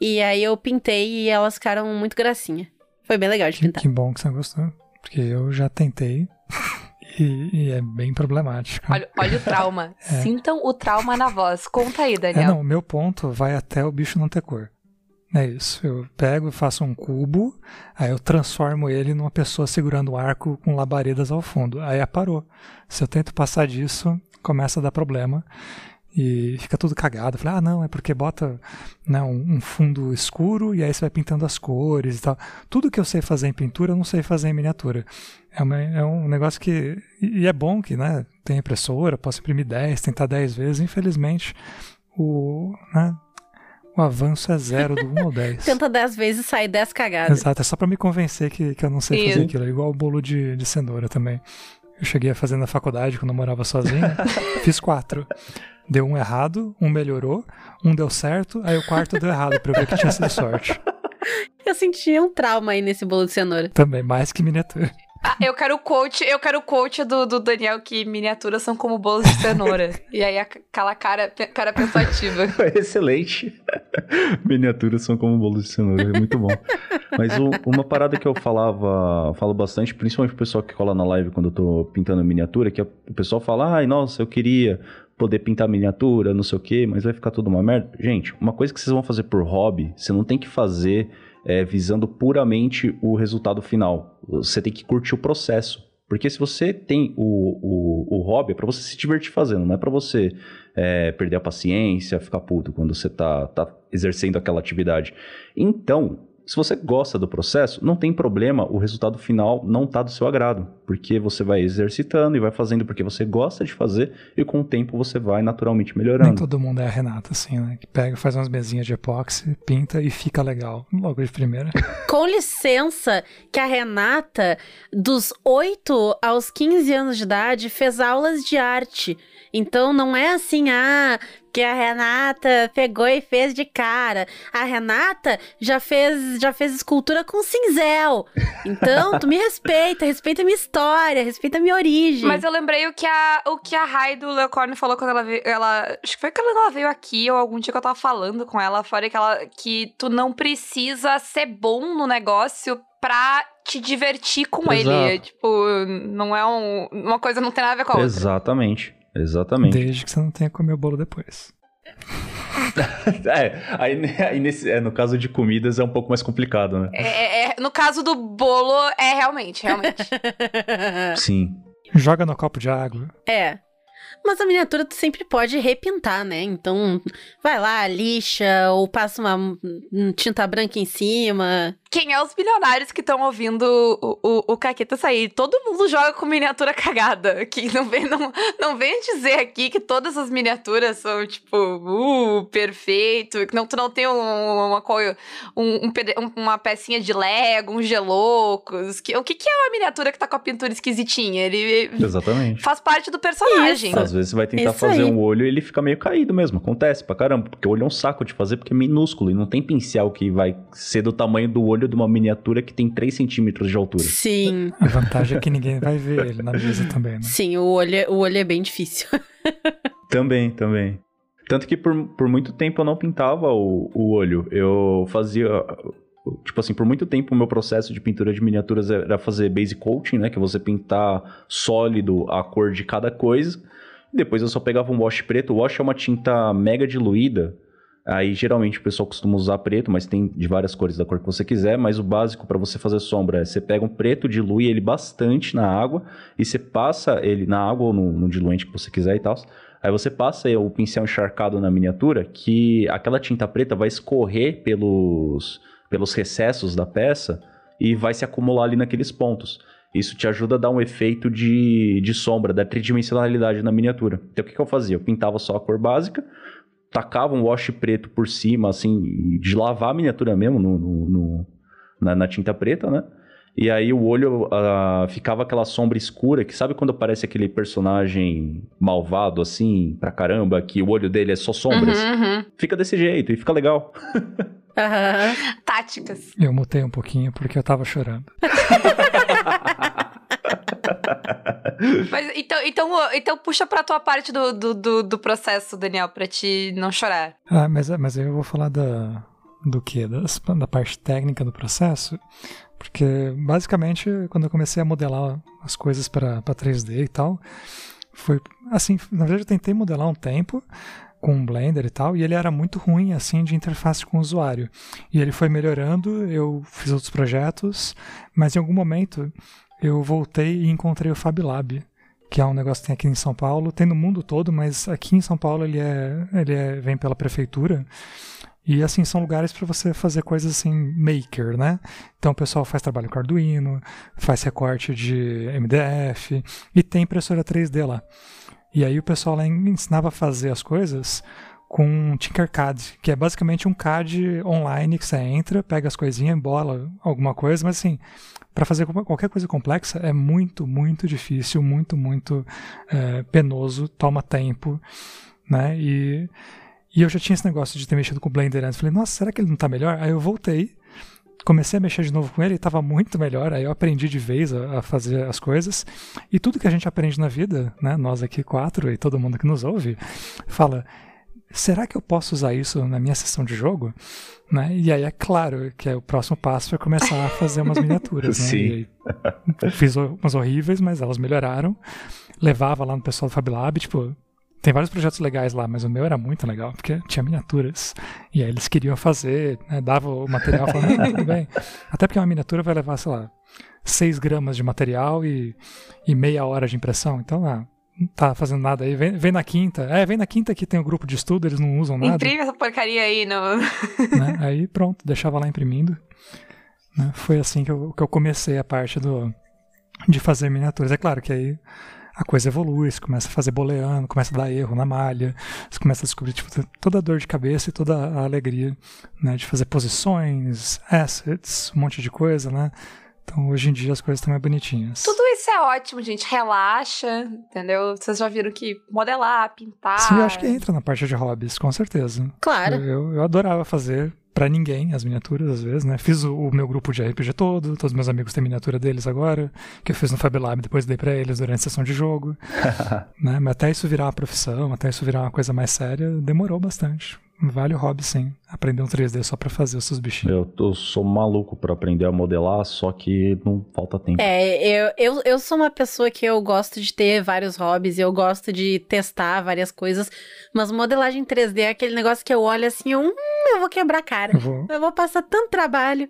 Speaker 3: E aí eu pintei e elas ficaram muito gracinha. Foi bem legal de
Speaker 4: Que,
Speaker 3: pintar.
Speaker 4: que bom que você gostou. Porque eu já tentei e, e é bem problemático.
Speaker 2: Olha, olha o trauma. Sintam o trauma na voz. Conta aí,
Speaker 4: É,
Speaker 2: Daniel.
Speaker 4: não, o meu ponto vai até o bicho não ter cor. É isso. Eu pego e faço um cubo, aí eu transformo ele numa pessoa segurando um arco com labaredas ao fundo. Aí aparou. Se eu tento passar disso, começa a dar problema. E fica tudo cagado. Eu Falei, ah, não, é porque bota né, um, um fundo escuro e aí você vai pintando as cores e tal. Tudo que eu sei fazer em pintura, eu não sei fazer em miniatura. É, uma- é um negócio que. E é bom que, né? Tem impressora, posso imprimir 10, tentar 10 vezes. Infelizmente, o, né, o avanço é zero do 1 ao 10.
Speaker 3: Tenta 10 vezes e sai 10 cagadas.
Speaker 4: Exato, é só pra me convencer que, que eu não sei fazer
Speaker 2: Isso.
Speaker 4: aquilo. É igual o bolo de, de cenoura também. Eu cheguei a fazer na faculdade quando eu morava sozinho. fiz quatro. Deu um errado, um melhorou, um deu certo, aí o quarto deu errado pra eu ver que tinha sido sorte.
Speaker 3: Eu senti um trauma aí nesse bolo de cenoura.
Speaker 4: Também, mais que miniatura.
Speaker 2: Ah, eu quero o coach, eu quero o coach do, do Daniel que miniaturas são como bolos de cenoura. e aí aquela cara, cara pensativa.
Speaker 5: Excelente. Miniaturas são como bolos de cenoura, é muito bom. Mas o- uma parada que eu falava, falo bastante, principalmente pro pessoal que cola na live quando eu tô pintando miniatura, que o pessoal fala, ai, nossa, eu queria poder pintar miniatura, não sei o quê, mas vai ficar tudo uma merda. Gente, uma coisa que vocês vão fazer por hobby, você não tem que fazer é, visando puramente o resultado final. Você tem que curtir o processo. Porque se você tem o, o, o hobby, é pra você se divertir fazendo, não é pra você é, perder a paciência, ficar puto quando você tá, tá exercendo aquela atividade. Então, se você gosta do processo, não tem problema o resultado final não tá do seu agrado, porque você vai exercitando e vai fazendo porque você gosta de fazer e com o tempo você vai naturalmente
Speaker 4: Nem
Speaker 5: melhorando.
Speaker 4: todo mundo é a Renata, assim, né? Que pega, faz umas mesinhas de epóxi, pinta e fica legal. Logo de primeira.
Speaker 3: Com licença, que a Renata, dos 8 aos 15 anos de idade, fez aulas de arte. Então não é assim, ah, que a Renata pegou e fez de cara. A Renata já fez, já fez escultura com cinzel. Então, tu me respeita, respeita a minha história, respeita a minha origem.
Speaker 2: Mas eu lembrei o que a, o que a Rai do Leocorne falou quando ela veio. Ela, acho que foi quando ela veio aqui, ou algum dia que eu tava falando com ela fora, que, ela, que tu não precisa ser bom no negócio pra te divertir com
Speaker 5: Exato.
Speaker 2: ele. Tipo, não é um, uma coisa não tem nada a ver com a outra.
Speaker 5: Exatamente. Exatamente.
Speaker 4: Desde que você não tenha que comer o bolo depois.
Speaker 5: é, aí, aí nesse, é, no caso de comidas é um pouco mais complicado, né?
Speaker 2: É, é- é- no caso do bolo, é realmente, realmente.
Speaker 5: Sim.
Speaker 4: Joga no copo de água.
Speaker 3: É. Mas a miniatura tu sempre pode repintar, né? Então, vai lá, lixa, ou passa uma tinta branca em cima.
Speaker 2: Quem é os milionários que estão ouvindo o, o, o Caqueta sair? Todo mundo joga com miniatura cagada. Que não vem, não, não vem dizer aqui que todas as miniaturas são, tipo, uh, perfeito. Que não, tu não tem um- uma, coi- um, um- uma pecinha de Lego, um geloucos. Que, o que, que é uma miniatura que tá com a pintura esquisitinha? Ele
Speaker 5: Exatamente.
Speaker 2: faz parte do personagem.
Speaker 3: Isso.
Speaker 5: Às vezes você vai tentar
Speaker 3: Isso
Speaker 5: fazer
Speaker 3: aí.
Speaker 5: um olho e ele fica meio caído mesmo. Acontece pra caramba. Porque o olho é um saco de fazer porque é minúsculo. E não tem pincel que vai ser do tamanho do olho de uma miniatura que tem 3 centímetros de altura.
Speaker 3: Sim,
Speaker 4: A vantagem é que ninguém vai ver ele na mesa também, né?
Speaker 3: sim, o olho, é- o olho é bem difícil.
Speaker 5: Também, também. Tanto que por, por muito tempo eu não pintava o, o olho. Eu fazia. Tipo assim, por muito tempo o meu processo de pintura de miniaturas era fazer base coating, né? Que é você pintar sólido a cor de cada coisa. Depois eu só pegava um wash preto. O wash é uma tinta mega diluída. Aí geralmente o pessoal costuma usar preto, mas tem de várias cores da cor que você quiser. Mas o básico para você fazer sombra é você pega um preto, dilui ele bastante na água e você passa ele na água ou no, no diluente que você quiser e tal. Aí você passa o pincel encharcado na miniatura, que aquela tinta preta vai escorrer pelos, pelos recessos da peça e vai se acumular ali naqueles pontos. Isso te ajuda a dar um efeito de, de sombra, da tridimensionalidade na miniatura. Então o que, que eu fazia? Eu pintava só a cor básica, tacava um wash preto por cima, assim, de lavar a miniatura mesmo no, no- no- na, na tinta preta, né? E aí o olho ah, ficava aquela sombra escura, que sabe quando aparece aquele personagem malvado, assim, pra caramba, que o olho dele é só sombras?
Speaker 2: Uhum, uhum.
Speaker 5: Fica desse jeito e fica legal.
Speaker 3: Aham.
Speaker 2: Táticas.
Speaker 4: Eu mutei um pouquinho porque eu tava chorando.
Speaker 2: Mas, então, então, então puxa pra tua parte do, do, do, do processo, Daniel, pra te não chorar.
Speaker 4: Ah, mas, mas eu vou falar da, do que? Da, parte técnica do processo. Porque, basicamente, quando eu comecei a modelar as coisas para 3D e tal, foi assim, na verdade eu tentei modelar um tempo com Blender e tal, e ele era muito ruim, assim, de interface com o usuário. E ele foi melhorando, eu fiz outros projetos, mas em algum momento eu voltei e encontrei o FabLab, que é um negócio que tem aqui em São Paulo, tem no mundo todo, mas aqui em São Paulo ele é, ele é, vem pela prefeitura. E assim, são lugares para você fazer coisas assim, maker, né? Então o pessoal faz trabalho com Arduino, faz recorte de MDF e tem impressora 3D lá. E aí o pessoal lá ensinava a fazer as coisas com Tinkercad, que é basicamente um CAD online que você entra, pega as coisinhas, embola alguma coisa, mas assim, para fazer qualquer coisa complexa é muito, muito difícil, muito, muito é, penoso, toma tempo, né? E, e eu já tinha esse negócio de ter mexido com o Blender antes. Falei, nossa, será que ele não tá melhor? Aí eu voltei, comecei a mexer de novo com ele e tava muito melhor. Aí eu aprendi de vez a, a, fazer as coisas. E tudo que a gente aprende na vida, né? Nós aqui quatro e todo mundo que nos ouve, fala. Será que eu posso usar isso na minha sessão de jogo? Né? E aí é claro que é o próximo passo é começar a fazer umas miniaturas. né?
Speaker 5: Sim.
Speaker 4: Aí, fiz umas horríveis, mas elas melhoraram. Levava lá no pessoal do Fab Lab, tipo, tem vários projetos legais lá, mas o meu era muito legal, porque tinha miniaturas. E aí eles queriam fazer, né, dava o material, falando, ah, tudo bem. Até porque uma miniatura vai levar, sei lá, 6 gramas de material e, e meia hora de impressão. Então, ah, não tá fazendo nada aí. Vem, vem na quinta. É, vem na quinta que tem o um grupo de estudo, eles não usam nada.
Speaker 2: Imprime essa porcaria aí no.
Speaker 4: Né? Aí pronto, deixava lá imprimindo. Né? Foi assim que eu, que eu comecei a parte do, de fazer miniaturas. É claro que aí a coisa evolui, você começa a fazer boleando, começa a dar erro na malha, você começa a descobrir tipo, toda a dor de cabeça e toda a alegria né, de fazer posições, assets, um monte de coisa, né? Então hoje em dia as coisas estão mais bonitinhas.
Speaker 2: Tudo isso é ótimo, gente. Relaxa, entendeu? Vocês já viram que modelar, pintar.
Speaker 4: Sim, eu acho que entra na parte de hobbies, com certeza.
Speaker 3: Claro.
Speaker 4: Eu, eu, eu adorava fazer pra ninguém as miniaturas, às vezes, né? Fiz o, o meu grupo de RPG todo, todos meus amigos têm miniatura deles agora, que eu fiz no Fab Lab, depois dei pra eles durante a sessão de jogo. né? Mas até isso virar uma profissão, até isso virar uma coisa mais séria, demorou bastante. Vale o hobby, sim. Aprender um 3D só pra fazer os seus bichinhos.
Speaker 5: Eu, eu sou maluco pra aprender a modelar, só que não falta tempo.
Speaker 3: É, eu, eu, eu sou uma pessoa que eu gosto de ter vários hobbies, eu gosto de testar várias coisas, mas modelagem 3D é aquele negócio que eu olho assim, eu, hum, eu vou quebrar a cara.
Speaker 4: Eu vou,
Speaker 3: Eu vou passar tanto trabalho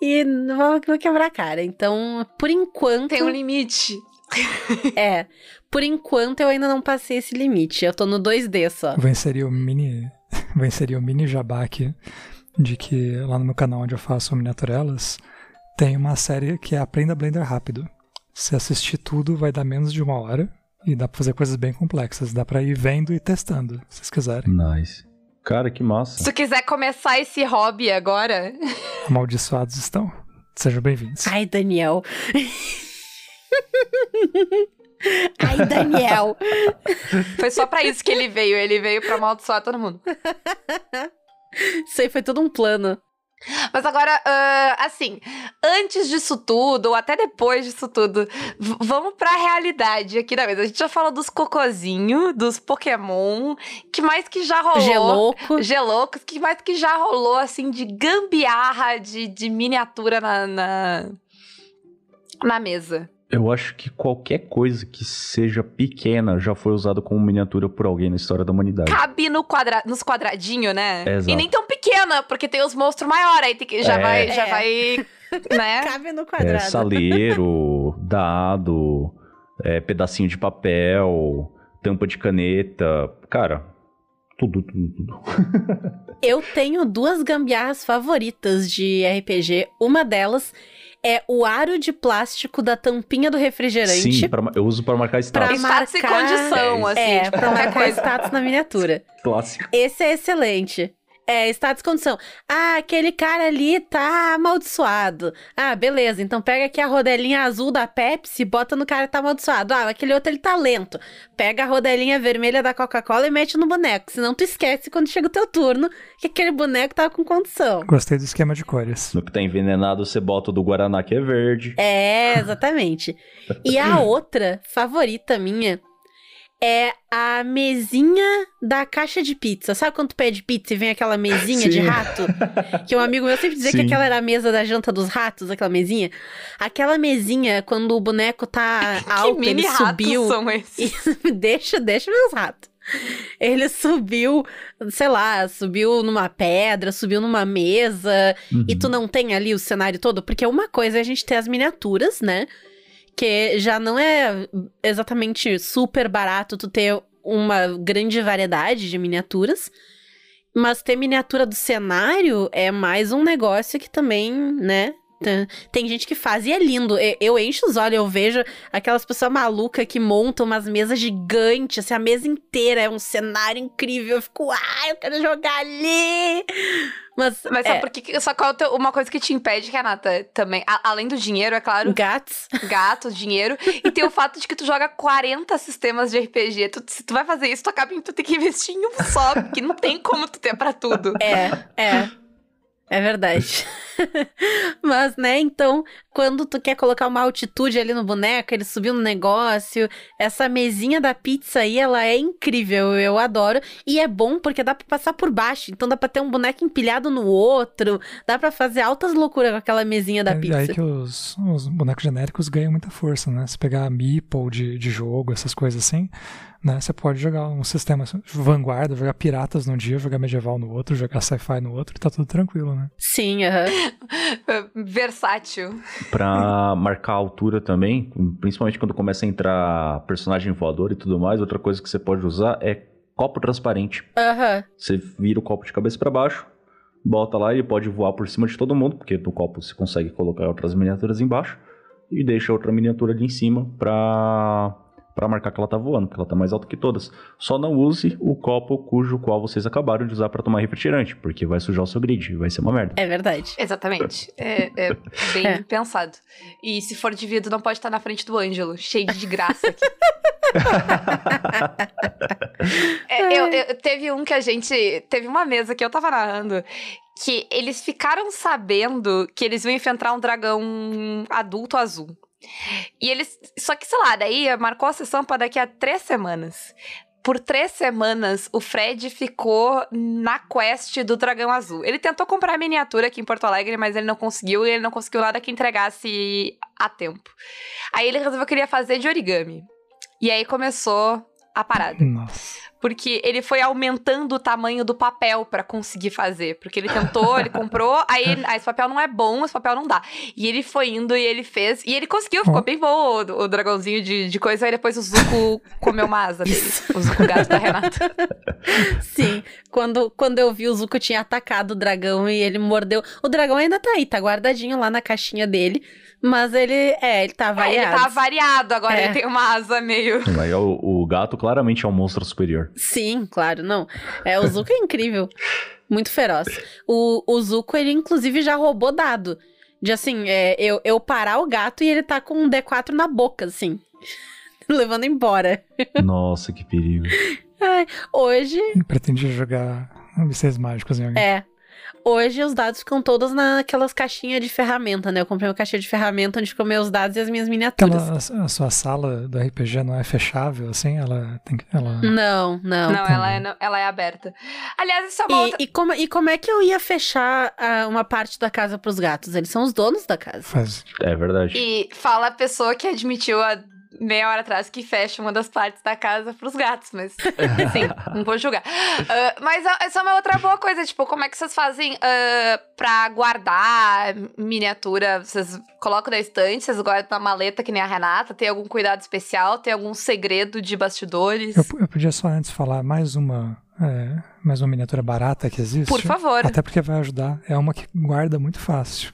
Speaker 3: e não vou, vou quebrar a cara. Então, por enquanto.
Speaker 2: Tem um limite.
Speaker 3: É. Por enquanto eu ainda não passei esse limite. Eu tô no 2D só.
Speaker 4: vou inserir o mini. Vou inserir o mini jabá aqui de que lá no meu canal onde eu faço miniaturelas tem uma série que é Aprenda Blender Rápido. Se assistir tudo, vai dar menos de uma hora. E dá pra fazer coisas bem complexas. Dá pra ir vendo e testando, se vocês quiserem.
Speaker 5: Nice. Cara, que
Speaker 2: Se
Speaker 5: massa.
Speaker 2: tu quiser começar esse hobby agora,
Speaker 4: Amaldiçoados estão. Sejam bem-vindos.
Speaker 3: Ai, Daniel. Ai, Daniel.
Speaker 2: foi só pra isso que ele veio. Ele veio pra amaldiçoar todo mundo.
Speaker 3: Isso aí foi todo um plano.
Speaker 2: Mas agora, ah, assim, antes disso tudo, ou até depois disso tudo, vamos pra realidade aqui da mesa. A gente já falou dos cocozinhos, dos Pokémon, que mais que já rolou?
Speaker 3: Gelouco.
Speaker 2: Geloucos, que mais que já rolou, assim, de gambiarra de, de miniatura na, na, na mesa.
Speaker 5: Eu acho que qualquer coisa que seja pequena já foi usada como miniatura por alguém na história da humanidade.
Speaker 2: Cabe no quadra nos quadradinhos, né?
Speaker 5: Exato.
Speaker 2: E nem tão pequena, porque tem os monstros maiores, aí tem que, já
Speaker 5: É.
Speaker 2: vai, já
Speaker 3: É.
Speaker 2: vai, né?
Speaker 3: Cabe no
Speaker 5: É,
Speaker 3: quadrado.
Speaker 5: saleiro, dado, é, pedacinho de papel, tampa de caneta. Cara, tudo, tudo, tudo.
Speaker 3: Eu tenho duas gambiarras favoritas de RPG. Uma delas é o aro de plástico da tampinha do refrigerante.
Speaker 5: Sim, pra- eu uso pra marcar
Speaker 3: Pra
Speaker 5: status.
Speaker 2: Status e
Speaker 3: marcar-
Speaker 2: condição, assim,
Speaker 3: é,
Speaker 2: tipo,
Speaker 3: pra marcar status na miniatura.
Speaker 5: Clássico.
Speaker 3: Esse é excelente. É, status condição. Ah, aquele cara ali tá amaldiçoado. Ah, beleza. Então pega aqui a rodelinha azul da Pepsi e bota no cara que tá amaldiçoado. Ah, aquele outro ele tá lento. Pega a rodelinha vermelha da Coca-Cola e mete no boneco. Senão tu esquece quando chega o teu turno que aquele boneco tava com condição.
Speaker 4: Gostei do esquema de cores.
Speaker 5: No que tá envenenado, você bota o do Guaraná, que é verde.
Speaker 3: É, exatamente. E a outra favorita minha é a mesinha da caixa de pizza. Sabe quando tu pede pizza e vem aquela mesinha de
Speaker 5: Sim.
Speaker 3: rato? Que um amigo meu sempre dizia que
Speaker 5: Sim.
Speaker 3: aquela era a mesa da janta dos ratos, aquela mesinha. Aquela mesinha, quando o boneco tá
Speaker 2: que
Speaker 3: alto,
Speaker 2: mini
Speaker 3: ele subiu.
Speaker 2: são esses?
Speaker 3: E deixa, deixa meus ratos. Ele subiu, sei lá, subiu numa pedra, subiu numa mesa, e
Speaker 5: Uhum.
Speaker 3: tu não tem ali o cenário todo, porque uma coisa é a gente ter as miniaturas, né? Que já não é exatamente super barato tu ter uma grande variedade de miniaturas. Mas ter miniatura do cenário é mais um negócio que também, né? Tem- Tem gente que faz e é lindo. E- Eu encho os olhos, eu vejo aquelas pessoas malucas que montam umas mesas gigantes, assim, a mesa inteira é um cenário incrível. Eu fico, ah, eu quero jogar ali! Mas,
Speaker 2: Mas
Speaker 3: é,
Speaker 2: sabe por que? Só qual é uma coisa que te impede, Renata, também, a- além do dinheiro, é claro,
Speaker 3: gatos.
Speaker 2: gato, dinheiro, e tem o fato de que tu joga 40 sistemas de RPG. Tu, se tu vai fazer isso, tu acaba em tu ter que investir em um só, porque não tem como tu ter pra tudo.
Speaker 3: É, é. É verdade. Mas, né, então, quando tu quer colocar uma altitude ali no boneco, ele subiu no negócio, essa mesinha da pizza aí, ela é incrível, eu adoro. E é bom porque dá pra passar por baixo, então dá pra ter um boneco empilhado no outro, dá pra fazer altas loucuras com aquela mesinha da
Speaker 4: É
Speaker 3: pizza.
Speaker 4: aí que os, os bonecos genéricos ganham muita força, né? Se pegar meeple de, de jogo, essas coisas assim, né? Você pode jogar um sistema vanguarda, jogar piratas num dia, jogar medieval no outro, jogar sci-fi no outro, e tá tudo tranquilo, né?
Speaker 3: Sim, aham.
Speaker 2: Versátil.
Speaker 5: Pra marcar a altura também, principalmente quando começa a entrar personagem voador e tudo mais, outra coisa que você pode usar é copo transparente.
Speaker 3: Aham.
Speaker 5: Você vira o copo de cabeça pra baixo, bota lá, ele pode voar por cima de todo mundo, porque no copo você consegue colocar outras miniaturas embaixo, e deixa outra miniatura ali em cima pra, pra marcar que ela tá voando, porque ela tá mais alta que todas. Só não use o copo cujo qual vocês acabaram de usar pra tomar refrigerante, porque vai sujar o seu grid, vai ser uma merda.
Speaker 3: É verdade.
Speaker 2: Exatamente. É, é bem
Speaker 3: É.
Speaker 2: pensado. E se for de vidro, não pode estar na frente do Ângelo, cheio de graça aqui. É, eu, eu- teve um que a gente. Teve uma mesa que eu tava narrando que eles ficaram sabendo que eles iam enfrentar um dragão adulto azul. E eles. Só que, sei lá, daí marcou a sessão pra daqui a três semanas. Por três semanas, o Fred ficou na quest do dragão azul. Ele tentou comprar a miniatura aqui em Porto Alegre, mas ele não conseguiu e ele não conseguiu nada que entregasse a tempo. Aí ele resolveu que ele ia fazer de origami. E aí começou a parada.
Speaker 4: Nossa.
Speaker 2: Porque ele foi aumentando o tamanho do papel pra conseguir fazer. Porque ele tentou, ele comprou, aí ele- ah, esse papel não é bom, esse papel não dá. E ele foi indo e ele fez. E ele conseguiu, ficou
Speaker 4: Ó.
Speaker 2: bem bom o, o dragãozinho de, de coisa. Aí depois o Zuko comeu uma asa dele. O Zuko gato da Renata.
Speaker 3: Sim, quando, quando eu vi o Zuko tinha atacado o dragão e ele mordeu. O dragão ainda tá aí, tá guardadinho lá na caixinha dele. Mas ele, é, ele tá
Speaker 2: Aí ele
Speaker 3: variado.
Speaker 2: tá variado, agora
Speaker 3: É.
Speaker 2: ele tem uma asa meio.
Speaker 5: Aí o, o gato claramente é um monstro superior.
Speaker 3: Sim, claro, não. É, o Zuko é incrível. Muito feroz. O, o Zuko, ele inclusive já roubou dado. De assim, é, eu, eu parar o gato e ele tá com um D4 na boca, assim. Levando embora.
Speaker 5: Nossa, que perigo.
Speaker 3: Ai, hoje,
Speaker 4: Ele pretendia jogar mísseis mágicos em alguém.
Speaker 3: é. Hoje os dados ficam todos naquelas caixinhas de ferramenta, né? Eu comprei uma caixinha de ferramenta onde ficam meus dados e as minhas miniaturas.
Speaker 4: Aquela, a, a sua sala do RPG não é fechável, assim? Ela tem que. Ela...
Speaker 3: Não, não.
Speaker 2: Não, ela é, ela é aberta. Aliás, isso é uma outra.
Speaker 3: E, e, como, e como é que eu ia fechar ah, uma parte da casa pros gatos? Eles são os donos da casa.
Speaker 4: Faz.
Speaker 5: É verdade.
Speaker 2: E fala a pessoa que admitiu há meia hora atrás que fecha uma das partes da casa pros gatos, mas sim, não vou julgar. Ah, mas ah, essa é uma outra boa coisa, tipo, como é que vocês fazem ah, pra guardar miniatura? Vocês colocam na estante, vocês guardam na maleta que nem a Renata? Tem algum cuidado especial? Tem algum segredo de bastidores?
Speaker 4: Eu, eu podia só antes falar mais uma. é, mais uma miniatura barata que existe.
Speaker 2: Por favor.
Speaker 4: Até porque vai ajudar. É uma que guarda muito fácil.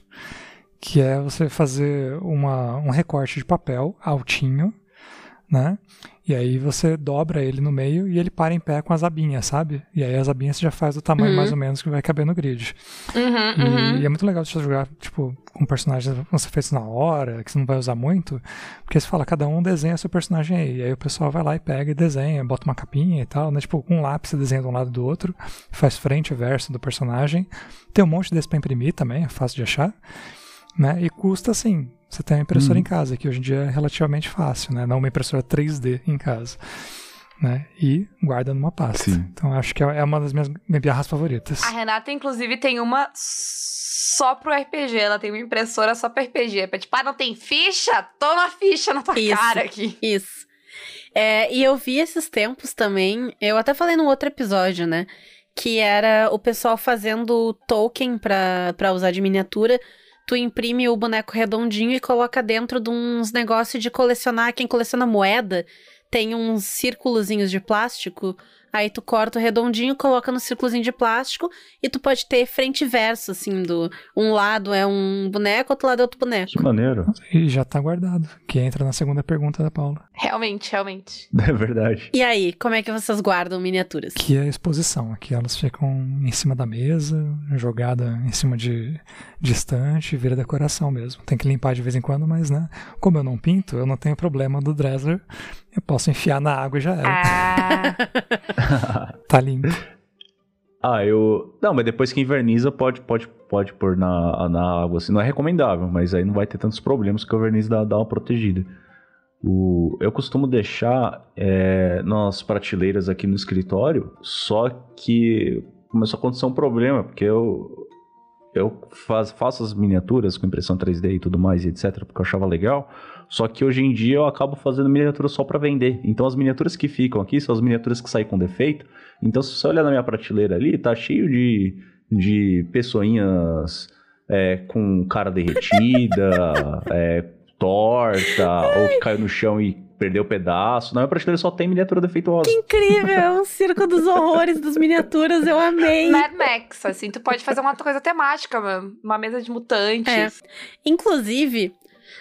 Speaker 4: Que é você fazer uma, um recorte de papel altinho, né? E aí você dobra ele no meio e ele para em pé com as abinhas, sabe? E aí as abinhas você já faz do tamanho
Speaker 3: Uhum.
Speaker 4: mais ou menos que vai caber no grid.
Speaker 2: Uhum,
Speaker 4: E,
Speaker 2: uhum.
Speaker 4: e é muito legal você jogar, tipo, com personagens que ser feitos na hora, que você não vai usar muito, porque você fala, cada um desenha seu personagem aí. E aí o pessoal vai lá e pega e desenha, bota uma capinha e tal, né? Tipo, com um lápis você desenha de um lado do outro, faz frente e verso do personagem. Tem um monte desse pra imprimir também, é fácil de achar. Né? E custa assim. Você tem uma impressora
Speaker 5: Uhum.
Speaker 4: em casa, que hoje em dia é relativamente fácil, né? Não uma impressora 3D em casa. Né? E guarda numa pasta.
Speaker 5: Sim.
Speaker 4: Então acho que é uma das minhas gambiarras favoritas.
Speaker 2: A Renata, inclusive, tem uma só pro RPG. Ela tem uma impressora só pro RPG. Pra, tipo, ah, não tem ficha? Toma ficha na tua
Speaker 3: Isso.
Speaker 2: cara aqui.
Speaker 3: Isso. É, e eu vi esses tempos também, eu até falei num outro episódio, né? Que era o pessoal fazendo token pra, pra usar de miniatura. Tu imprime o boneco redondinho e coloca dentro de uns negócios de colecionar. Quem coleciona moeda tem uns círculozinhos de plástico. Aí tu corta o redondinho, coloca no círculozinho de plástico e tu pode ter frente e verso, assim, do um lado é um boneco, outro lado é outro boneco.
Speaker 5: Que maneiro.
Speaker 4: E já tá guardado, que entra na segunda pergunta da Paula,
Speaker 2: Realmente, realmente.
Speaker 5: É verdade.
Speaker 3: E aí, como é que vocês guardam miniaturas?
Speaker 4: que é a exposição. Aqui elas ficam em cima da mesa, jogada em cima de distante, vira decoração mesmo. Tem que limpar de vez em quando, mas né, como eu não pinto, eu não tenho problema do Dressler. Eu posso enfiar na água e já era.
Speaker 2: Ah,
Speaker 4: Tá limpo.
Speaker 5: Ah, eu. Não, mas depois que inverniza, pode, pode, pode pôr na, na água. Assim, não é recomendável, mas aí não vai ter tantos problemas que o verniz dá, dá uma protegida. O, eu costumo deixar é, nas prateleiras aqui no escritório, só que começou a acontecer um problema, porque eu, eu faz, faço as miniaturas com impressão 3D e tudo mais, e etc., porque eu achava legal. Só que hoje em dia eu acabo fazendo miniatura só para vender. Então as miniaturas que ficam aqui são as miniaturas que saem com defeito. Então se você olhar na minha prateleira ali, tá cheio de, de pessoinhas é, com cara derretida, é, torta, ou que caiu no chão e perdeu pedaço. Na minha prateleira só tem miniatura defeituosa.
Speaker 3: Incrível, é um circo dos horrores das miniaturas, eu amei.
Speaker 2: Mad Max, assim, tu pode fazer uma coisa temática, mano. Uma mesa de mutantes.
Speaker 3: É. Inclusive,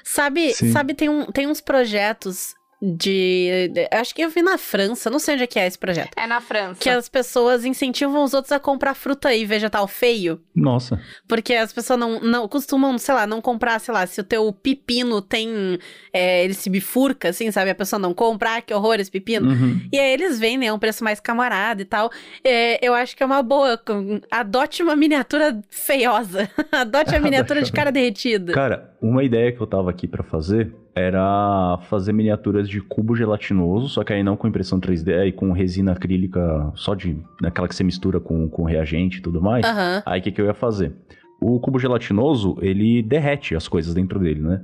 Speaker 3: sabe,
Speaker 5: Sim.
Speaker 3: sabe tem, um, tem uns projetos de, de- Acho que eu vi na França, não sei onde é que é esse projeto.
Speaker 2: É na França.
Speaker 3: Que as pessoas incentivam os outros a comprar fruta e vegetal feio.
Speaker 5: Nossa.
Speaker 3: Porque as pessoas não, não costumam, sei lá, não comprar, sei lá, se o teu pepino tem. é, ele se bifurca, assim, sabe? A pessoa não compra, ah, que horror esse pepino.
Speaker 5: Uhum.
Speaker 3: E aí eles vendem a um preço mais camarada e tal. É, eu acho que é uma boa. Adote uma miniatura feiosa. Adote a miniatura de cara derretida.
Speaker 5: Cara, uma ideia que eu tava aqui pra fazer era fazer miniaturas de cubo gelatinoso, só que aí não com impressão 3D, aí com resina acrílica só de. naquela que você mistura com, com reagente e tudo mais.
Speaker 3: Aham.
Speaker 5: Aí o que, que eu ia fazer? O cubo gelatinoso, ele derrete as coisas dentro dele, né?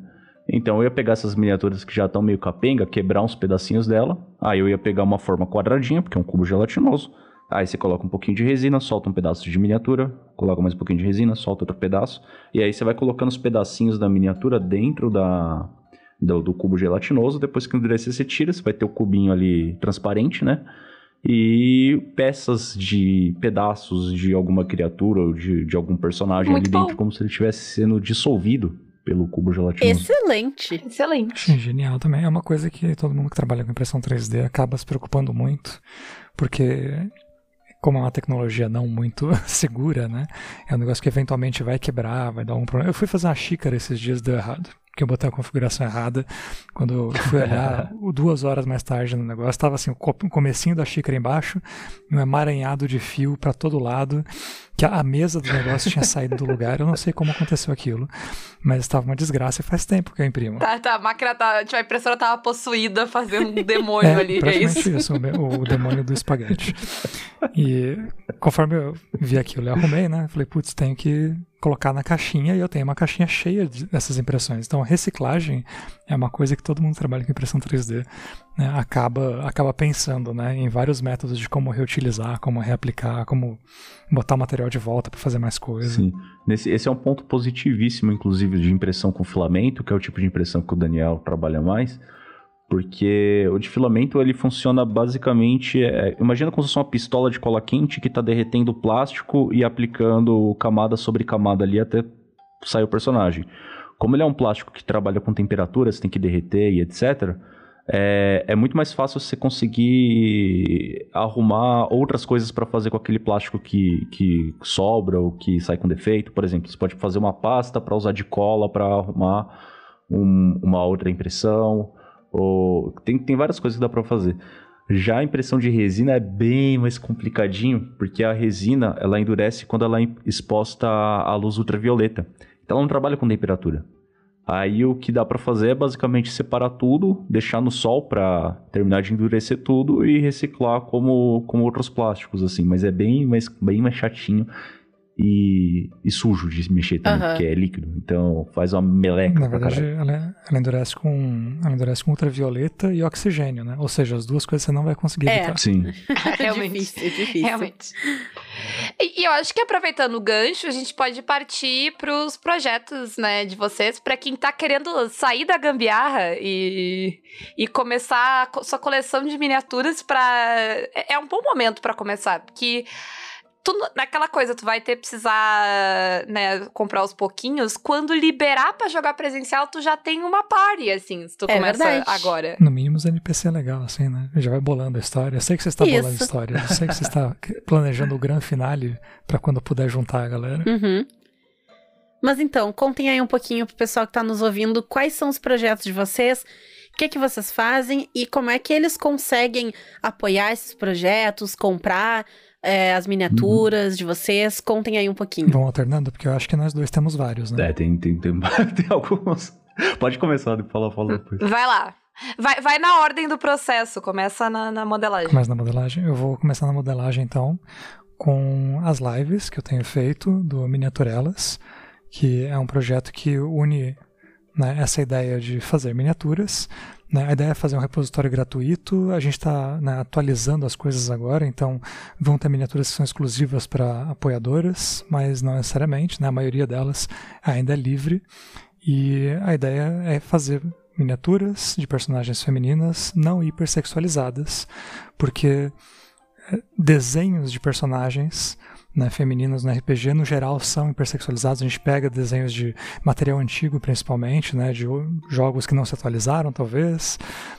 Speaker 5: Então eu ia pegar essas miniaturas que já estão meio capenga, quebrar uns pedacinhos dela. Aí eu ia pegar uma forma quadradinha, porque é um cubo gelatinoso. Aí você coloca um pouquinho de resina, solta um pedaço de miniatura, coloca mais um pouquinho de resina, solta outro pedaço. E aí você vai colocando os pedacinhos da miniatura dentro da, do, do cubo gelatinoso. Depois que endurecer, você tira, você vai ter o cubinho ali transparente, né? E peças de pedaços de alguma criatura ou de, de algum personagem
Speaker 2: Muito
Speaker 5: ali
Speaker 2: bom.
Speaker 5: dentro, como se ele estivesse sendo dissolvido pelo cubo gelatinoso.
Speaker 3: Excelente.
Speaker 2: Excelente.
Speaker 4: Achei genial também. É uma coisa que todo mundo que trabalha com impressão 3D acaba se preocupando muito, porque como é uma tecnologia não muito segura, né? É um negócio que eventualmente vai quebrar, vai dar algum problema. Eu fui fazer uma xícara esses dias deu errado. Porque eu botei a configuração errada. Quando eu fui olhar, duas horas mais tarde no negócio, estava assim, o co- o comecinho da xícara embaixo, um emaranhado de fio para todo lado, que a mesa do negócio tinha saído do lugar. Eu não sei como aconteceu aquilo, mas estava uma desgraça e faz tempo que eu imprimo.
Speaker 2: Tá, tá, a máquina tá. Tipo, a impressora tava possuída fazendo um demônio
Speaker 4: É,
Speaker 2: ali. É isso.
Speaker 4: isso, o, o demônio do espaguete. E conforme eu vi aquilo, eu arrumei, né? Falei, putz, tenho que colocar na caixinha e eu tenho uma caixinha cheia de- dessas impressões. Então, reciclagem é uma coisa que todo mundo que trabalha com impressão 3D né, acaba, acaba pensando né, em vários métodos de como reutilizar, como reaplicar, como botar o material de volta para fazer mais coisa.
Speaker 5: Sim. Nesse, esse é um ponto positivíssimo, inclusive, de impressão com filamento, que é o tipo de impressão que o Daniel trabalha mais. Porque o de filamento ele funciona basicamente. é, imagina como se fosse uma pistola de cola quente que está derretendo o plástico e aplicando camada sobre camada ali até sair o personagem. Como ele é um plástico que trabalha com temperatura, você tem que derreter e etc. É, é muito mais fácil você conseguir arrumar outras coisas para fazer com aquele plástico que, que sobra ou que sai com defeito. Por exemplo, você pode fazer uma pasta para usar de cola para arrumar um- uma outra impressão. Ou tem, tem várias coisas que dá para fazer. Já a impressão de resina é bem mais complicadinho, porque a resina ela endurece quando ela é exposta à luz ultravioleta. Então ela não trabalha com temperatura. Aí o que dá pra fazer é basicamente separar tudo, deixar no sol pra terminar de endurecer tudo e reciclar como, como outros plásticos assim, mas é bem mais, bem mais chatinho e, e sujo de mexer também,
Speaker 3: Aham.
Speaker 5: porque é líquido. Então faz uma meleca
Speaker 4: Na
Speaker 5: pra
Speaker 4: verdade, ela, ela endurece com ela endurece com ultravioleta e oxigênio, né? Ou seja, as duas coisas você não vai conseguir
Speaker 3: É.
Speaker 4: evitar.
Speaker 5: Sim.
Speaker 2: Realmente.
Speaker 3: difícil, difícil.
Speaker 2: Realmente. E, e eu acho que aproveitando o gancho, a gente pode partir para os projetos, né, de vocês, para quem tá querendo sair da gambiarra e, e começar a co- sua coleção de miniaturas para é, é um bom momento para começar, porque tu, naquela coisa, tu vai ter precisar, né, comprar aos pouquinhos, quando liberar para jogar presencial, tu já tem uma party, assim, se tu
Speaker 3: É
Speaker 2: começa
Speaker 3: verdade.
Speaker 2: agora.
Speaker 4: No mínimo, os NPC é legal, assim, né? Já vai bolando a história. Eu sei que você está bolando a
Speaker 3: Isso.
Speaker 4: história. Eu sei que você está planejando o grande finale pra quando puder juntar a galera.
Speaker 3: Uhum. Mas então, contem aí um pouquinho pro pessoal que tá nos ouvindo quais são os projetos de vocês, o que que vocês fazem e como é que eles conseguem apoiar esses projetos, comprar é, as miniaturas de vocês. Contem aí um pouquinho.
Speaker 4: Vão alternando, porque eu acho que nós dois temos vários, né?
Speaker 5: É, tem, tem, tem, tem alguns. Pode começar, fala, fala depois.
Speaker 2: Vai lá. Vai, vai na ordem do processo, começa na, na modelagem.
Speaker 4: Começa na modelagem. Eu vou começar na modelagem, então, com as lives que eu tenho feito do Miniaturelas, que é um projeto que une né, essa ideia de fazer miniaturas. Né, a ideia é fazer um repositório gratuito. A gente está atualizando as coisas agora, então vão ter miniaturas que são exclusivas para apoiadoras, mas não necessariamente. né, a maioria delas ainda é livre. E a ideia é fazer miniaturas de personagens femininas não hipersexualizadas, porque eh, desenhos de personagens né, femininos no RPG, no geral, são hipersexualizados. A gente pega desenhos de material antigo, principalmente, né, de jogos que não se atualizaram, talvez,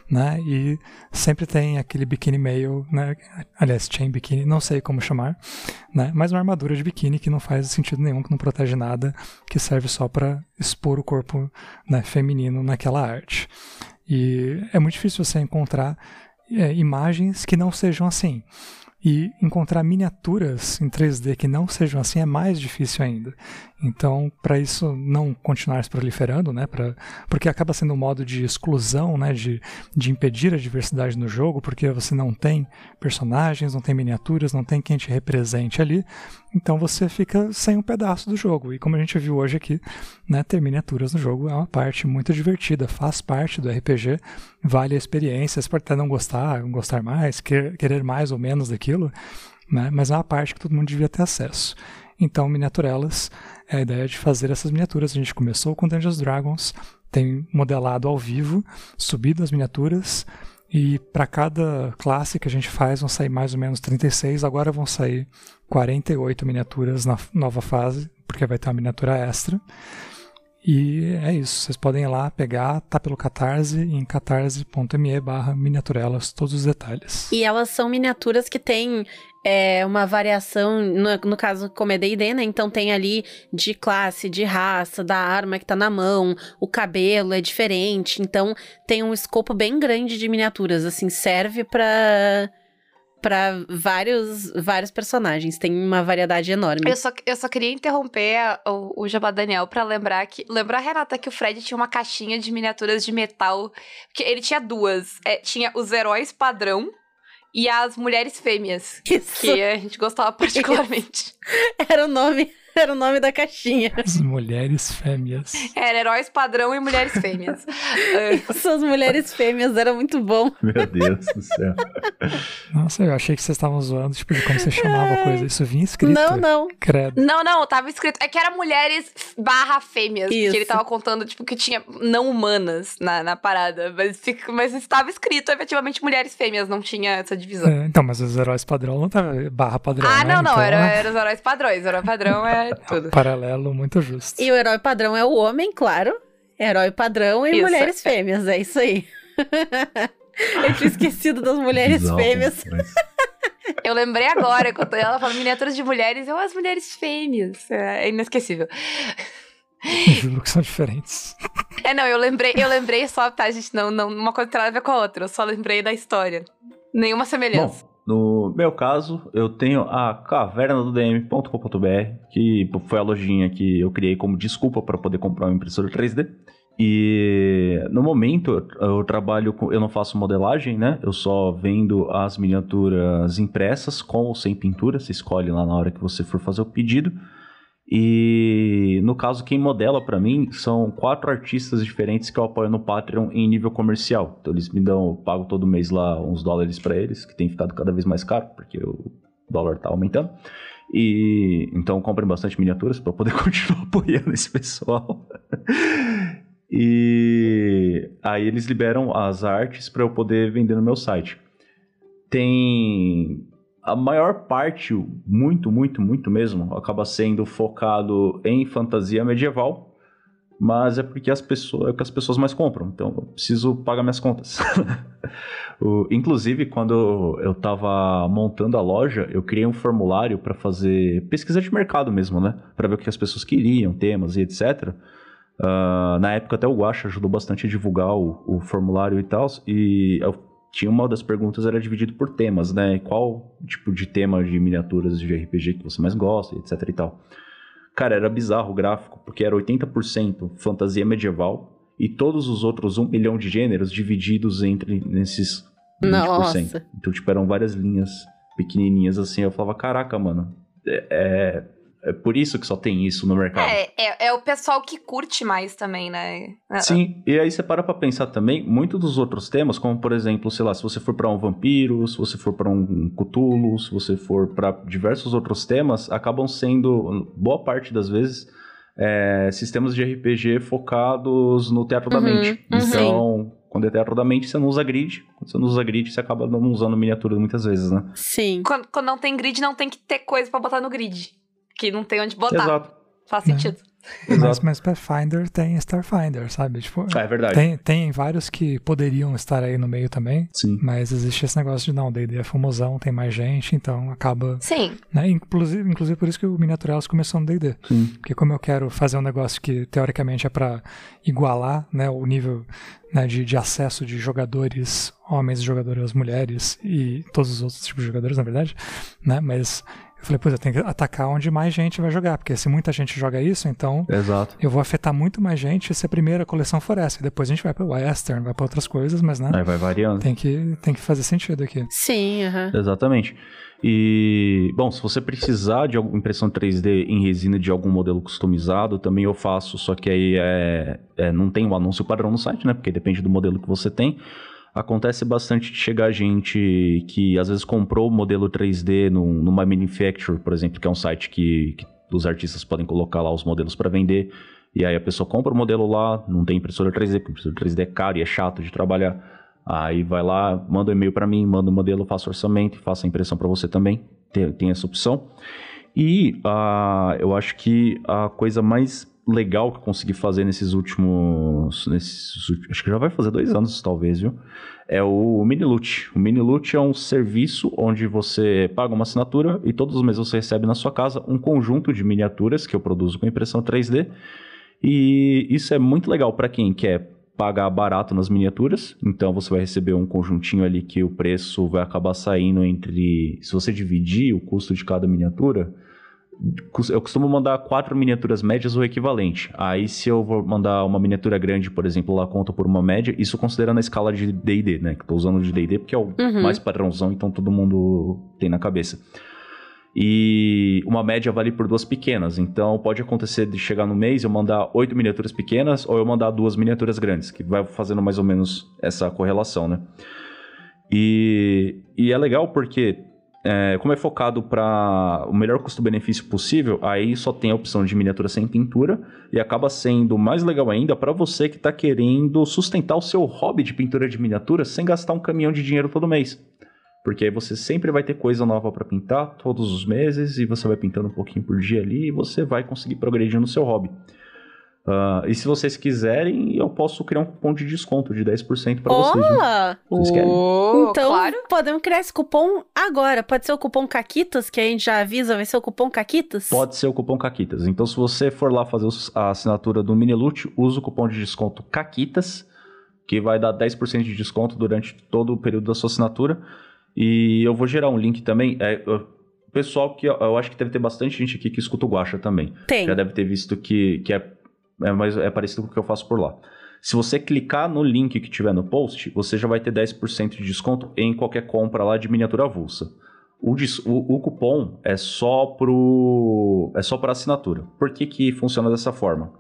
Speaker 4: né, e sempre tem aquele biquíni meio, né, aliás, chain biquíni, não sei como chamar, né, mas uma armadura de biquíni que não faz sentido nenhum, que não protege nada, que serve só para expor o corpo né, feminino naquela arte. E é muito difícil você encontrar é, imagens que não sejam assim. E encontrar miniaturas em 3D que não sejam assim é mais difícil ainda. Então, para isso não continuar se proliferando, né, pra, porque acaba sendo um modo de exclusão, né, de, de impedir a diversidade no jogo, porque você não tem personagens, não tem miniaturas, não tem quem te represente ali, então você fica sem um pedaço do jogo. E como a gente viu hoje aqui, né, ter miniaturas no jogo é uma parte muito divertida, faz parte do RPG, vale a experiência, você pode até não gostar, não gostar mais, querer mais ou menos daquilo, né, mas é uma parte que todo mundo devia ter acesso. Então, Miniaturelas é a ideia de fazer essas miniaturas. A gente começou com Dungeons Dragons, tem modelado ao vivo, subido as miniaturas, e para cada classe que a gente faz vão sair mais ou menos 36, agora vão sair 48 miniaturas na nova fase, porque vai ter uma miniatura extra. E é isso, vocês podem ir lá pegar, tá pelo Catarse, em catarse.me barra miniaturelas, todos os detalhes.
Speaker 3: E elas são miniaturas que têm é, uma variação, no, no caso como é D&D, né, então tem ali de classe, de raça, da arma que tá na mão, o cabelo é diferente, então tem um escopo bem grande de miniaturas, assim, serve para para vários, vários personagens. Tem uma variedade enorme.
Speaker 2: Eu só, eu só queria interromper o, o Jabá Daniel para lembrar que. Lembrar, Renata, que o Fred tinha uma caixinha de miniaturas de metal. que ele tinha duas. É, tinha os heróis padrão e as mulheres fêmeas. Isso. Que a gente gostava particularmente.
Speaker 3: Era o nome Era o nome da caixinha.
Speaker 4: As mulheres fêmeas.
Speaker 2: Era heróis padrão e mulheres fêmeas.
Speaker 3: Essas mulheres fêmeas era muito bom.
Speaker 5: Meu Deus do céu.
Speaker 4: Nossa, eu achei que vocês estavam zoando, tipo, de como você chamava a coisa. Isso vinha escrito.
Speaker 3: Não, não.
Speaker 4: Credo.
Speaker 2: Não, não, tava escrito. É que era mulheres barra fêmeas. Isso. Que ele tava contando, tipo, que tinha não humanas na, na parada. Mas, mas estava escrito, efetivamente, mulheres fêmeas, não tinha essa divisão.
Speaker 4: É, então, mas os heróis padrão não tava barra padrão.
Speaker 2: Ah,
Speaker 4: né?
Speaker 2: não, não.
Speaker 4: Então,
Speaker 2: era, era os heróis padrões. O herói padrão é tudo.
Speaker 4: Paralelo muito justo.
Speaker 3: E o herói padrão é o homem, claro. Herói padrão e isso. mulheres fêmeas, é isso aí. Eu tinha esquecido das mulheres Exato, fêmeas. Mas...
Speaker 2: Eu lembrei agora, quando ela falou miniaturas de mulheres, eu as mulheres fêmeas. É inesquecível.
Speaker 4: Juro que são diferentes.
Speaker 2: É, não, eu lembrei, eu lembrei só, tá, gente? Não, não, uma coisa tem nada a ver com a outra. Eu só lembrei da história. Nenhuma semelhança.
Speaker 5: Bom, no meu caso, eu tenho a caverna do DM.com.br, que foi a lojinha que eu criei como desculpa para poder comprar uma impressora 3D. E no momento eu trabalho com. Eu não faço modelagem, né? Eu só vendo as miniaturas impressas com ou sem pintura. Você escolhe lá na hora que você for fazer o pedido. E no caso, quem modela para mim são quatro artistas diferentes que eu apoio no Patreon em nível comercial. Então eles me dão, eu pago todo mês lá uns dólares para eles, que tem ficado cada vez mais caro, porque o dólar tá aumentando. E então comprem bastante miniaturas para poder continuar apoiando esse pessoal. e aí eles liberam as artes para eu poder vender no meu site. Tem a maior parte, muito, muito, muito mesmo, acaba sendo focado em fantasia medieval, mas é porque as pessoas, é o que as pessoas mais compram, então eu preciso pagar minhas contas. o, inclusive, quando eu estava montando a loja, eu criei um formulário para fazer pesquisa de mercado mesmo, né? Para ver o que as pessoas queriam, temas e etc. Uh, ah, na época até o Guacha ajudou bastante a divulgar o, o formulário e tal, e eu tinha uma das perguntas era dividido por temas, né? Qual tipo de tema de miniaturas de RPG que você mais gosta, etc e tal. Cara, era bizarro o gráfico, porque era 80% fantasia medieval e todos os outros um milhão de gêneros divididos entre nesses 20%. Nossa. Então, tipo, eram várias linhas pequenininhas assim. Eu falava, caraca, mano, é, é é por isso que só tem isso no mercado.
Speaker 2: É, é, é, o pessoal que curte mais também, né?
Speaker 5: É, Sim, e aí você para pra pensar também, muitos dos outros temas, como por exemplo, sei lá, se você for para um vampiro, se você for para um Cthulhu, se você for para diversos outros temas, acabam sendo, boa parte das vezes, é, sistemas de RPG focados no teatro uhum, da mente. Uhum. Então, Quando é teatro da mente, você não usa grid. Quando você não usa grid, você acaba não usando miniatura muitas vezes, né?
Speaker 3: Sim.
Speaker 2: Quando, quando não tem grid, não tem que ter coisa pra botar no grid. Que não tem onde botar.
Speaker 5: Exato.
Speaker 2: Faz
Speaker 4: É.
Speaker 2: sentido.
Speaker 4: Mas,
Speaker 5: Exato.
Speaker 4: mas Pathfinder tem Starfinder, sabe? Tipo,
Speaker 5: É verdade.
Speaker 4: tem, tem vários que poderiam estar aí no meio também,
Speaker 5: Sim.
Speaker 4: mas existe esse negócio de não, D&D é famosão, tem mais gente, então acaba...
Speaker 2: Sim.
Speaker 4: Né? Inclusive, inclusive por isso que o Miniaturalis começou no D&D. Porque como eu quero fazer um negócio que teoricamente é pra igualar né, o nível né, de, de acesso de jogadores homens, jogadoras mulheres e todos os outros tipos de jogadores, na verdade, né? Mas eu falei, pois eu tenho que atacar onde mais gente vai jogar, porque se muita gente joga isso, então
Speaker 5: Exato.
Speaker 4: eu vou afetar muito mais gente se a primeira coleção for essa. E depois a gente vai para Western, vai para outras coisas, mas né,
Speaker 5: Aí vai variando.
Speaker 4: tem, que, tem que fazer sentido aqui.
Speaker 3: Sim, aham.
Speaker 5: Exatamente. E, bom, se você precisar de alguma impressão 3D em resina de algum modelo customizado, também eu faço, só que aí é, é, não tem um anúncio padrão no site, né? Porque depende do modelo que você tem. Acontece bastante de chegar gente que às vezes comprou o modelo 3D num, numa Manufacture, por exemplo, que é um site que, que os artistas podem colocar lá os modelos para vender. E aí a pessoa compra o modelo lá, não tem impressora 3D, porque impressora 3D é caro e é chato de trabalhar. Aí vai lá, manda um e-mail para mim, manda o modelo, faço orçamento faço a impressão para você também. Tem, tem essa opção. E ah, eu acho que a coisa mais legal que eu consegui fazer nesses últimos, nesses, acho que já vai fazer dois anos talvez, viu? É o Miniloot. O Miniloot é um serviço onde você paga uma assinatura e todos os meses você recebe na sua casa um conjunto de miniaturas que eu produzo com impressão 3D. E isso é muito legal para quem quer pagar barato nas miniaturas. Então você vai receber um conjuntinho ali que o preço vai acabar saindo entre. Se você dividir o custo de cada miniatura, eu costumo mandar quatro miniaturas médias ou equivalente. Aí, se eu vou mandar uma miniatura grande, por exemplo, lá conta por uma média, isso considerando a escala de DD, né? Que tô usando de DD porque é o
Speaker 3: Uhum.
Speaker 5: mais padrãozão, então todo mundo tem na cabeça. E uma média vale por duas pequenas. Então pode acontecer de chegar no mês eu mandar oito miniaturas pequenas ou eu mandar duas miniaturas grandes, que vai fazendo mais ou menos essa correlação, né? E, e é legal porque, é, como é focado para o melhor custo-benefício possível, aí só tem a opção de miniatura sem pintura e acaba sendo mais legal ainda para você que está querendo sustentar o seu hobby de pintura de miniatura sem gastar um caminhão de dinheiro todo mês. Porque aí você sempre vai ter coisa nova para pintar todos os meses e você vai pintando um pouquinho por dia ali e você vai conseguir progredir no seu hobby. Ah, e se vocês quiserem, eu posso criar um cupom de desconto de 10% para vocês.
Speaker 3: Olá!
Speaker 5: Vocês querem?
Speaker 2: Oh,
Speaker 3: Então,
Speaker 2: claro.
Speaker 3: podemos criar esse cupom agora. Pode ser o cupom Caquitas, que a gente já avisa, vai ser o cupom Caquitas?
Speaker 5: Pode ser o cupom Caquitas. Então, se você for lá fazer a assinatura do Miniloot, usa o cupom de desconto Caquitas, que vai dar 10% de desconto durante todo o período da sua assinatura. E eu vou gerar um link também. É, pessoal que eu, eu acho que deve ter bastante gente aqui que escuta o Guacha também.
Speaker 3: Tem.
Speaker 5: Já deve ter visto que, que é, é, mais, é parecido com o que eu faço por lá. Se você clicar no link que tiver no post, você já vai ter 10% de desconto em qualquer compra lá de miniatura avulsa. O, o- o cupom é só pro é só para assinatura. Por que, que funciona dessa forma?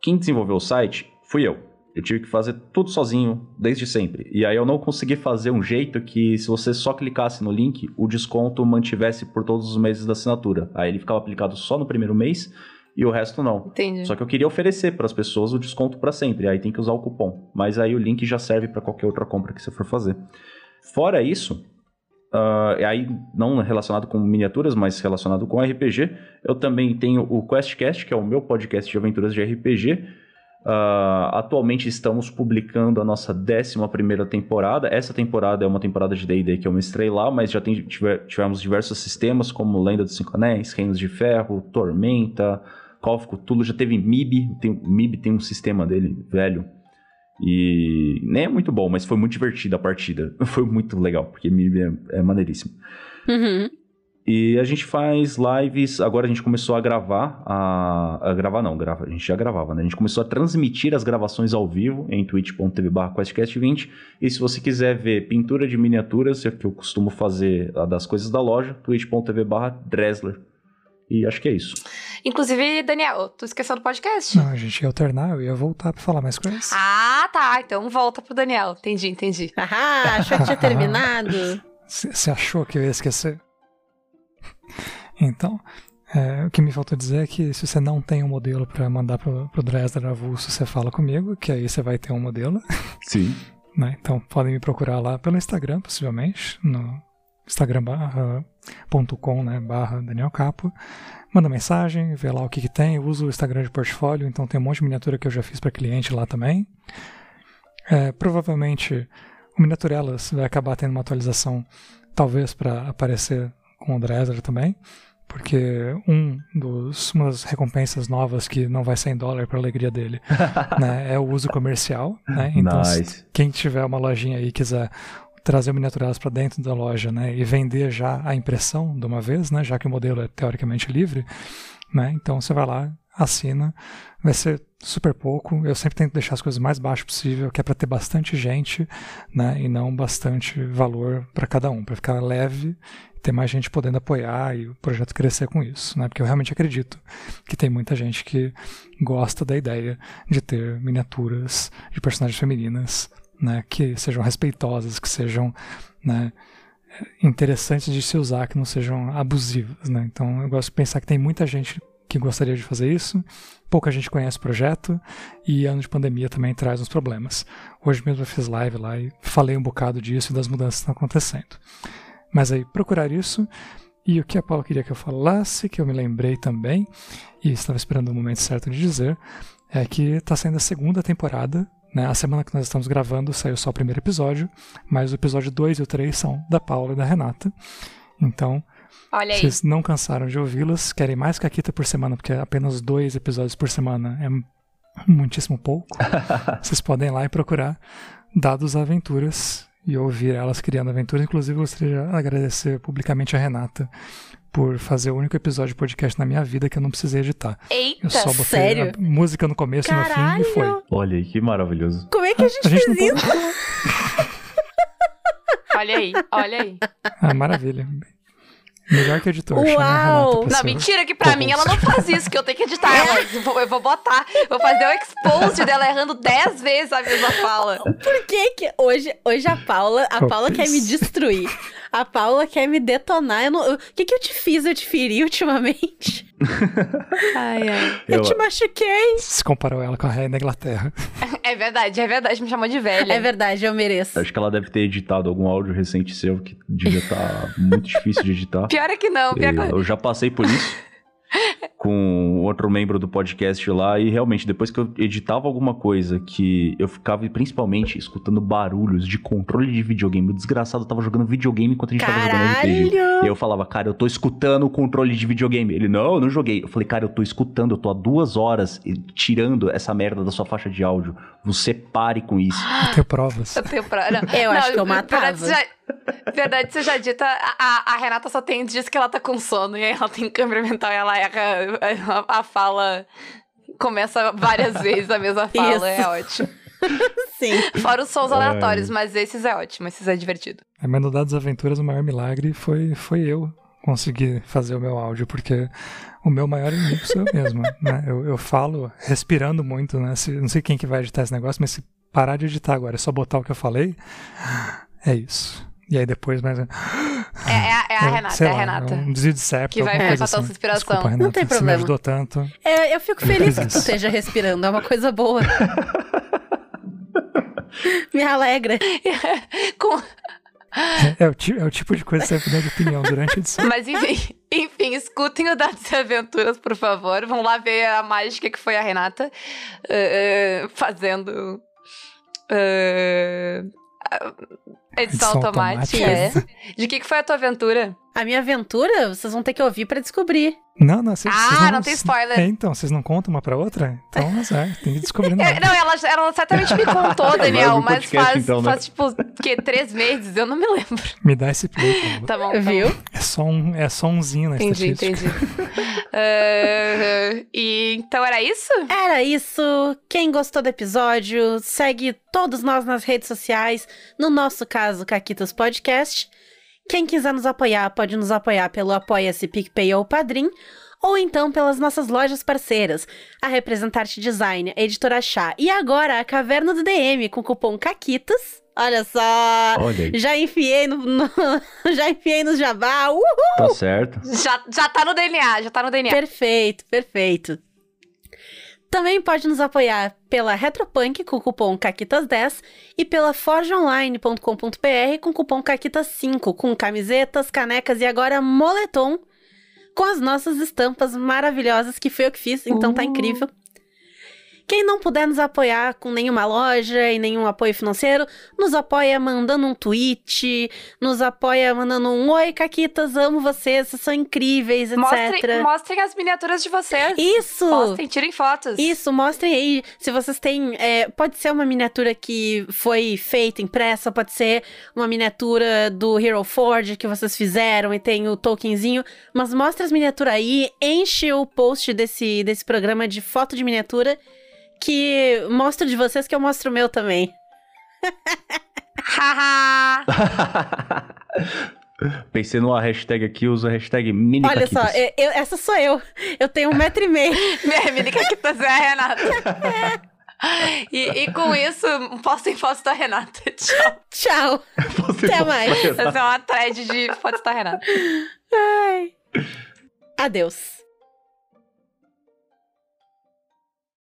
Speaker 5: Quem desenvolveu o site fui eu. Eu tive que fazer tudo sozinho desde sempre. E aí eu não consegui fazer um jeito que se você só clicasse no link, o desconto mantivesse por todos os meses da assinatura. Aí ele ficava aplicado só no primeiro mês e o resto não.
Speaker 2: Entendi.
Speaker 5: Só que eu queria oferecer para as pessoas o desconto para sempre, aí tem que usar o cupom. Mas aí o link já serve para qualquer outra compra que você for fazer. Fora isso, e aí não relacionado com miniaturas, mas relacionado com RPG, eu também tenho o QuestCast, que é o meu podcast de aventuras de RPG. Ah, atualmente estamos publicando a nossa 11 temporada. Essa temporada é uma temporada de DD que eu mestrei lá, mas já tem- tivemos diversos sistemas, como Lenda dos Cinco Anéis, Reinos de Ferro, Tormenta, Call of Cthulhu, já teve MIB. Tem, MIB tem um sistema dele, velho. E nem é muito bom, mas foi muito divertida a partida. Foi muito legal, porque MIB é, é maneiríssimo.
Speaker 3: Uhum.
Speaker 5: E a gente faz lives. Agora a gente começou a gravar. A, a gravar não, grava, a gente já gravava, né? A gente começou a transmitir as gravações ao vivo em twitch.tv/questcast20. E se você quiser ver pintura de miniaturas, é que eu costumo fazer a das coisas da loja, twitch.tv/dresler. E acho que é isso.
Speaker 2: Inclusive, Daniel, tu esqueceu do podcast?
Speaker 4: Não, a gente ia alternar, eu ia voltar pra falar mais coisas.
Speaker 2: Ah, tá. Então volta pro Daniel. Entendi, entendi.
Speaker 3: Ah, achou que tinha terminado?
Speaker 4: Você achou que eu ia esquecer? Então, é, o que me faltou dizer é que se você não tem um modelo para mandar pro, pro Dresler avulso, você fala comigo, que aí você vai ter um modelo.
Speaker 5: Sim.
Speaker 4: Né? Então podem me procurar lá pelo Instagram, possivelmente, no instagram.com né, barra Daniel Capo. Manda mensagem, vê lá o que, que tem. Eu uso o Instagram de portfólio, então tem um monte de miniatura que eu já fiz para cliente lá também. É, provavelmente o Miniaturelas vai acabar tendo uma atualização, talvez para aparecer com o Dresler também, porque um dos, uma das recompensas novas que não vai ser em dólar para alegria dele né, é o uso comercial. Né? Então,
Speaker 5: Nice.
Speaker 4: quem tiver uma lojinha aí e quiser trazer o Miniaturelas para dentro da loja né, e vender já a impressão de uma vez, né, já que o modelo é teoricamente livre, né, então você vai lá, assina, vai ser super pouco. Eu sempre tento deixar as coisas mais baixo possível, que é para ter bastante gente, né, e não bastante valor para cada um, para ficar leve, ter mais gente podendo apoiar e o projeto crescer com isso, né? Porque eu realmente acredito que tem muita gente que gosta da ideia de ter miniaturas de personagens femininas, né, que sejam respeitosas, que sejam, né, interessantes de se usar, que não sejam abusivas, né? Então eu gosto de pensar que tem muita gente que gostaria de fazer isso, pouca gente conhece o projeto e ano de pandemia também traz uns problemas. Hoje mesmo eu fiz live lá e falei um bocado disso e das mudanças que estão acontecendo. Mas aí procurar isso e o que a Paula queria que eu falasse, que eu me lembrei também e estava esperando o momento certo de dizer, é que está saindo a segunda temporada né? A semana que nós estamos gravando saiu só o primeiro episódio, mas o episódio 2 e o 3 são da Paula e da Renata. Então,
Speaker 2: Olha aí.
Speaker 4: vocês não cansaram de ouvi-las, querem mais caquita por semana, porque apenas dois episódios por semana é muitíssimo pouco. vocês podem ir lá e procurar Dados Aventuras e ouvir elas criando aventuras. Inclusive, gostaria de agradecer publicamente a Renata por fazer o único episódio de podcast na minha vida que eu não precisei editar.
Speaker 2: Eita,
Speaker 4: Eu só botei
Speaker 3: sério?
Speaker 4: a música no começo e no fim e foi.
Speaker 3: Caralho!
Speaker 5: Olha aí, que maravilhoso.
Speaker 3: Como é que a gente,
Speaker 4: A gente
Speaker 3: fez
Speaker 4: não
Speaker 3: isso?
Speaker 4: pode...
Speaker 2: olha aí, olha aí.
Speaker 4: Ah, maravilha. Melhor que editor.
Speaker 3: Uau!
Speaker 2: Não, mentira, que pra mim ela não faz isso, que eu tenho que editar ela. Eu vou, eu vou botar, vou fazer o expose dela errando 10 vezes a mesma fala.
Speaker 3: Por que que hoje, hoje a Paula, a
Speaker 4: Oh,
Speaker 3: Paula quer me destruir? A Paula quer me detonar. Não- O que que eu te fiz? Eu te feri ultimamente?
Speaker 2: Ai, ai.
Speaker 3: Eu,
Speaker 5: Eu-
Speaker 3: te machuquei.
Speaker 4: Se comparou ela com a rainha da Inglaterra.
Speaker 2: É verdade, é verdade, me chamou de velha.
Speaker 3: É verdade, eu mereço.
Speaker 5: Acho que ela deve ter editado algum áudio recente seu que devia estar muito difícil de editar.
Speaker 2: Pior é que não, pior que
Speaker 5: Eu já passei por isso com outro membro do podcast lá e realmente depois que eu editava alguma coisa que eu ficava principalmente escutando barulhos de controle de videogame, o desgraçado tava jogando videogame enquanto a gente tava jogando RPG.
Speaker 3: Caralho!
Speaker 5: E eu falava, cara, eu tô escutando o controle de videogame. Ele, não, eu não joguei. Eu falei, cara, eu tô escutando, eu tô há duas horas tirando essa merda da sua faixa de áudio. Você pare com isso.
Speaker 4: Eu tenho provas.
Speaker 2: Eu tenho não.
Speaker 3: Eu
Speaker 2: Não,
Speaker 3: acho que eu matava.
Speaker 2: já, verdade, você já dita. A, a- Renata só tem dias que ela tá com sono e aí ela tem câmera mental e ela erra a, a fala. Começa várias vezes a mesma fala,
Speaker 3: Isso.
Speaker 2: é ótimo.
Speaker 3: Sim.
Speaker 2: Fora os sons aleatórios, mas esses é ótimo, esses é divertido.
Speaker 4: A Mas no Dados Aventuras, o maior milagre foi, foi eu conseguir fazer o meu áudio, porque o meu maior inimigo sou eu mesmo. né? eu, eu falo respirando muito, né? Se, não sei quem que vai editar esse negócio, mas se parar de editar agora, é só botar o que eu falei, é isso. E aí depois mais.
Speaker 2: É, é a- é a Renata, é a
Speaker 4: lá,
Speaker 2: Renata.
Speaker 4: Um desvio de septo,
Speaker 2: Que vai
Speaker 4: coisa assim.
Speaker 2: sua inspiração.
Speaker 4: Desculpa, Renata,
Speaker 3: Não tem
Speaker 4: Você me
Speaker 3: problema.
Speaker 4: ajudou tanto.
Speaker 3: É, eu fico feliz que tu esteja respirando, é uma coisa boa. Me alegra.
Speaker 2: Com-
Speaker 4: É, o, ti- é o tipo de coisa que você vai mudar de opinião durante a edição.
Speaker 2: Mas enfim, enfim, escutem o Dados e Aventuras, por favor. Vão lá ver a mágica que foi a Renata eh, fazendo eh, a- edição,
Speaker 4: Edição
Speaker 2: automática.
Speaker 4: automática.
Speaker 2: é. De que, que foi a tua aventura?
Speaker 3: A minha aventura, vocês vão ter que ouvir pra descobrir.
Speaker 4: Não, não, vocês,
Speaker 2: Ah,
Speaker 4: vocês
Speaker 2: não tem spoiler.
Speaker 4: É, então, vocês não contam uma pra outra? Então, azar, tem que descobrir
Speaker 2: É,
Speaker 4: nada.
Speaker 2: não, ela, ela certamente me contou, Daniel, mas
Speaker 5: podcast,
Speaker 2: faz,
Speaker 5: então, né?
Speaker 2: faz tipo, que, três meses? Eu não me lembro.
Speaker 4: Me dá esse play.
Speaker 2: Tá bom, tá
Speaker 3: Viu?
Speaker 2: bom.
Speaker 4: É só um, é só umzinho na
Speaker 2: Entendi,
Speaker 4: estatística.
Speaker 2: entendi. Eh, e então era isso?
Speaker 3: Era isso. Quem gostou do episódio, segue todos nós nas redes sociais. No nosso caso, Caquitas Podcast. Quem quiser nos apoiar, pode nos apoiar pelo Apoia-se PicPay ou Padrim. Ou então pelas nossas lojas parceiras, a Representarte Design, a Editora Chá e agora a Caverna do DM com o cupom CAQUITAS. Olha só!
Speaker 5: Olha
Speaker 3: Já enfiei no, no- já enfiei no jabá. Uhul!
Speaker 5: tá certo.
Speaker 2: Já, já tá no DNA, já tá no DNA.
Speaker 3: Perfeito, perfeito. Também pode nos apoiar pela Retropunk com o cupom CAQUITAS10 e pela forgeonline.com.br com o cupom CAQUITAS5 com camisetas, canecas e agora moletom com as nossas estampas maravilhosas que foi eu que fiz, então tá
Speaker 2: Uh.
Speaker 3: incrível. Quem não puder nos apoiar com nenhuma loja e nenhum apoio financeiro, nos apoia mandando um tweet, nos apoia mandando um Oi, Caquitas, amo vocês, vocês são incríveis, etc.
Speaker 2: Mostrem, mostrem as miniaturas de vocês.
Speaker 3: Isso!
Speaker 2: Postem, tirem fotos.
Speaker 3: Isso, mostrem aí se vocês têm. é, pode ser uma miniatura que foi feita, impressa, pode ser uma miniatura do Hero Forge que vocês fizeram e tem o tokenzinho. Mas mostra as miniaturas aí, enche o post desse, desse programa de foto de miniatura. Que mostro de vocês que eu mostro o meu também.
Speaker 5: Pensei numa hashtag aqui, uso a hashtag mini
Speaker 3: Olha só,
Speaker 5: caquitas.
Speaker 3: eu- eu- essa sou eu. Eu tenho um metro e meio.
Speaker 2: Minha mini caquitas é a Renata. e, e com isso, postem fotos da Renata. Tchau.
Speaker 3: Tchau. Até mais.
Speaker 5: vai-
Speaker 2: Essa é uma thread de fotos da Renata.
Speaker 3: Ai. Adeus.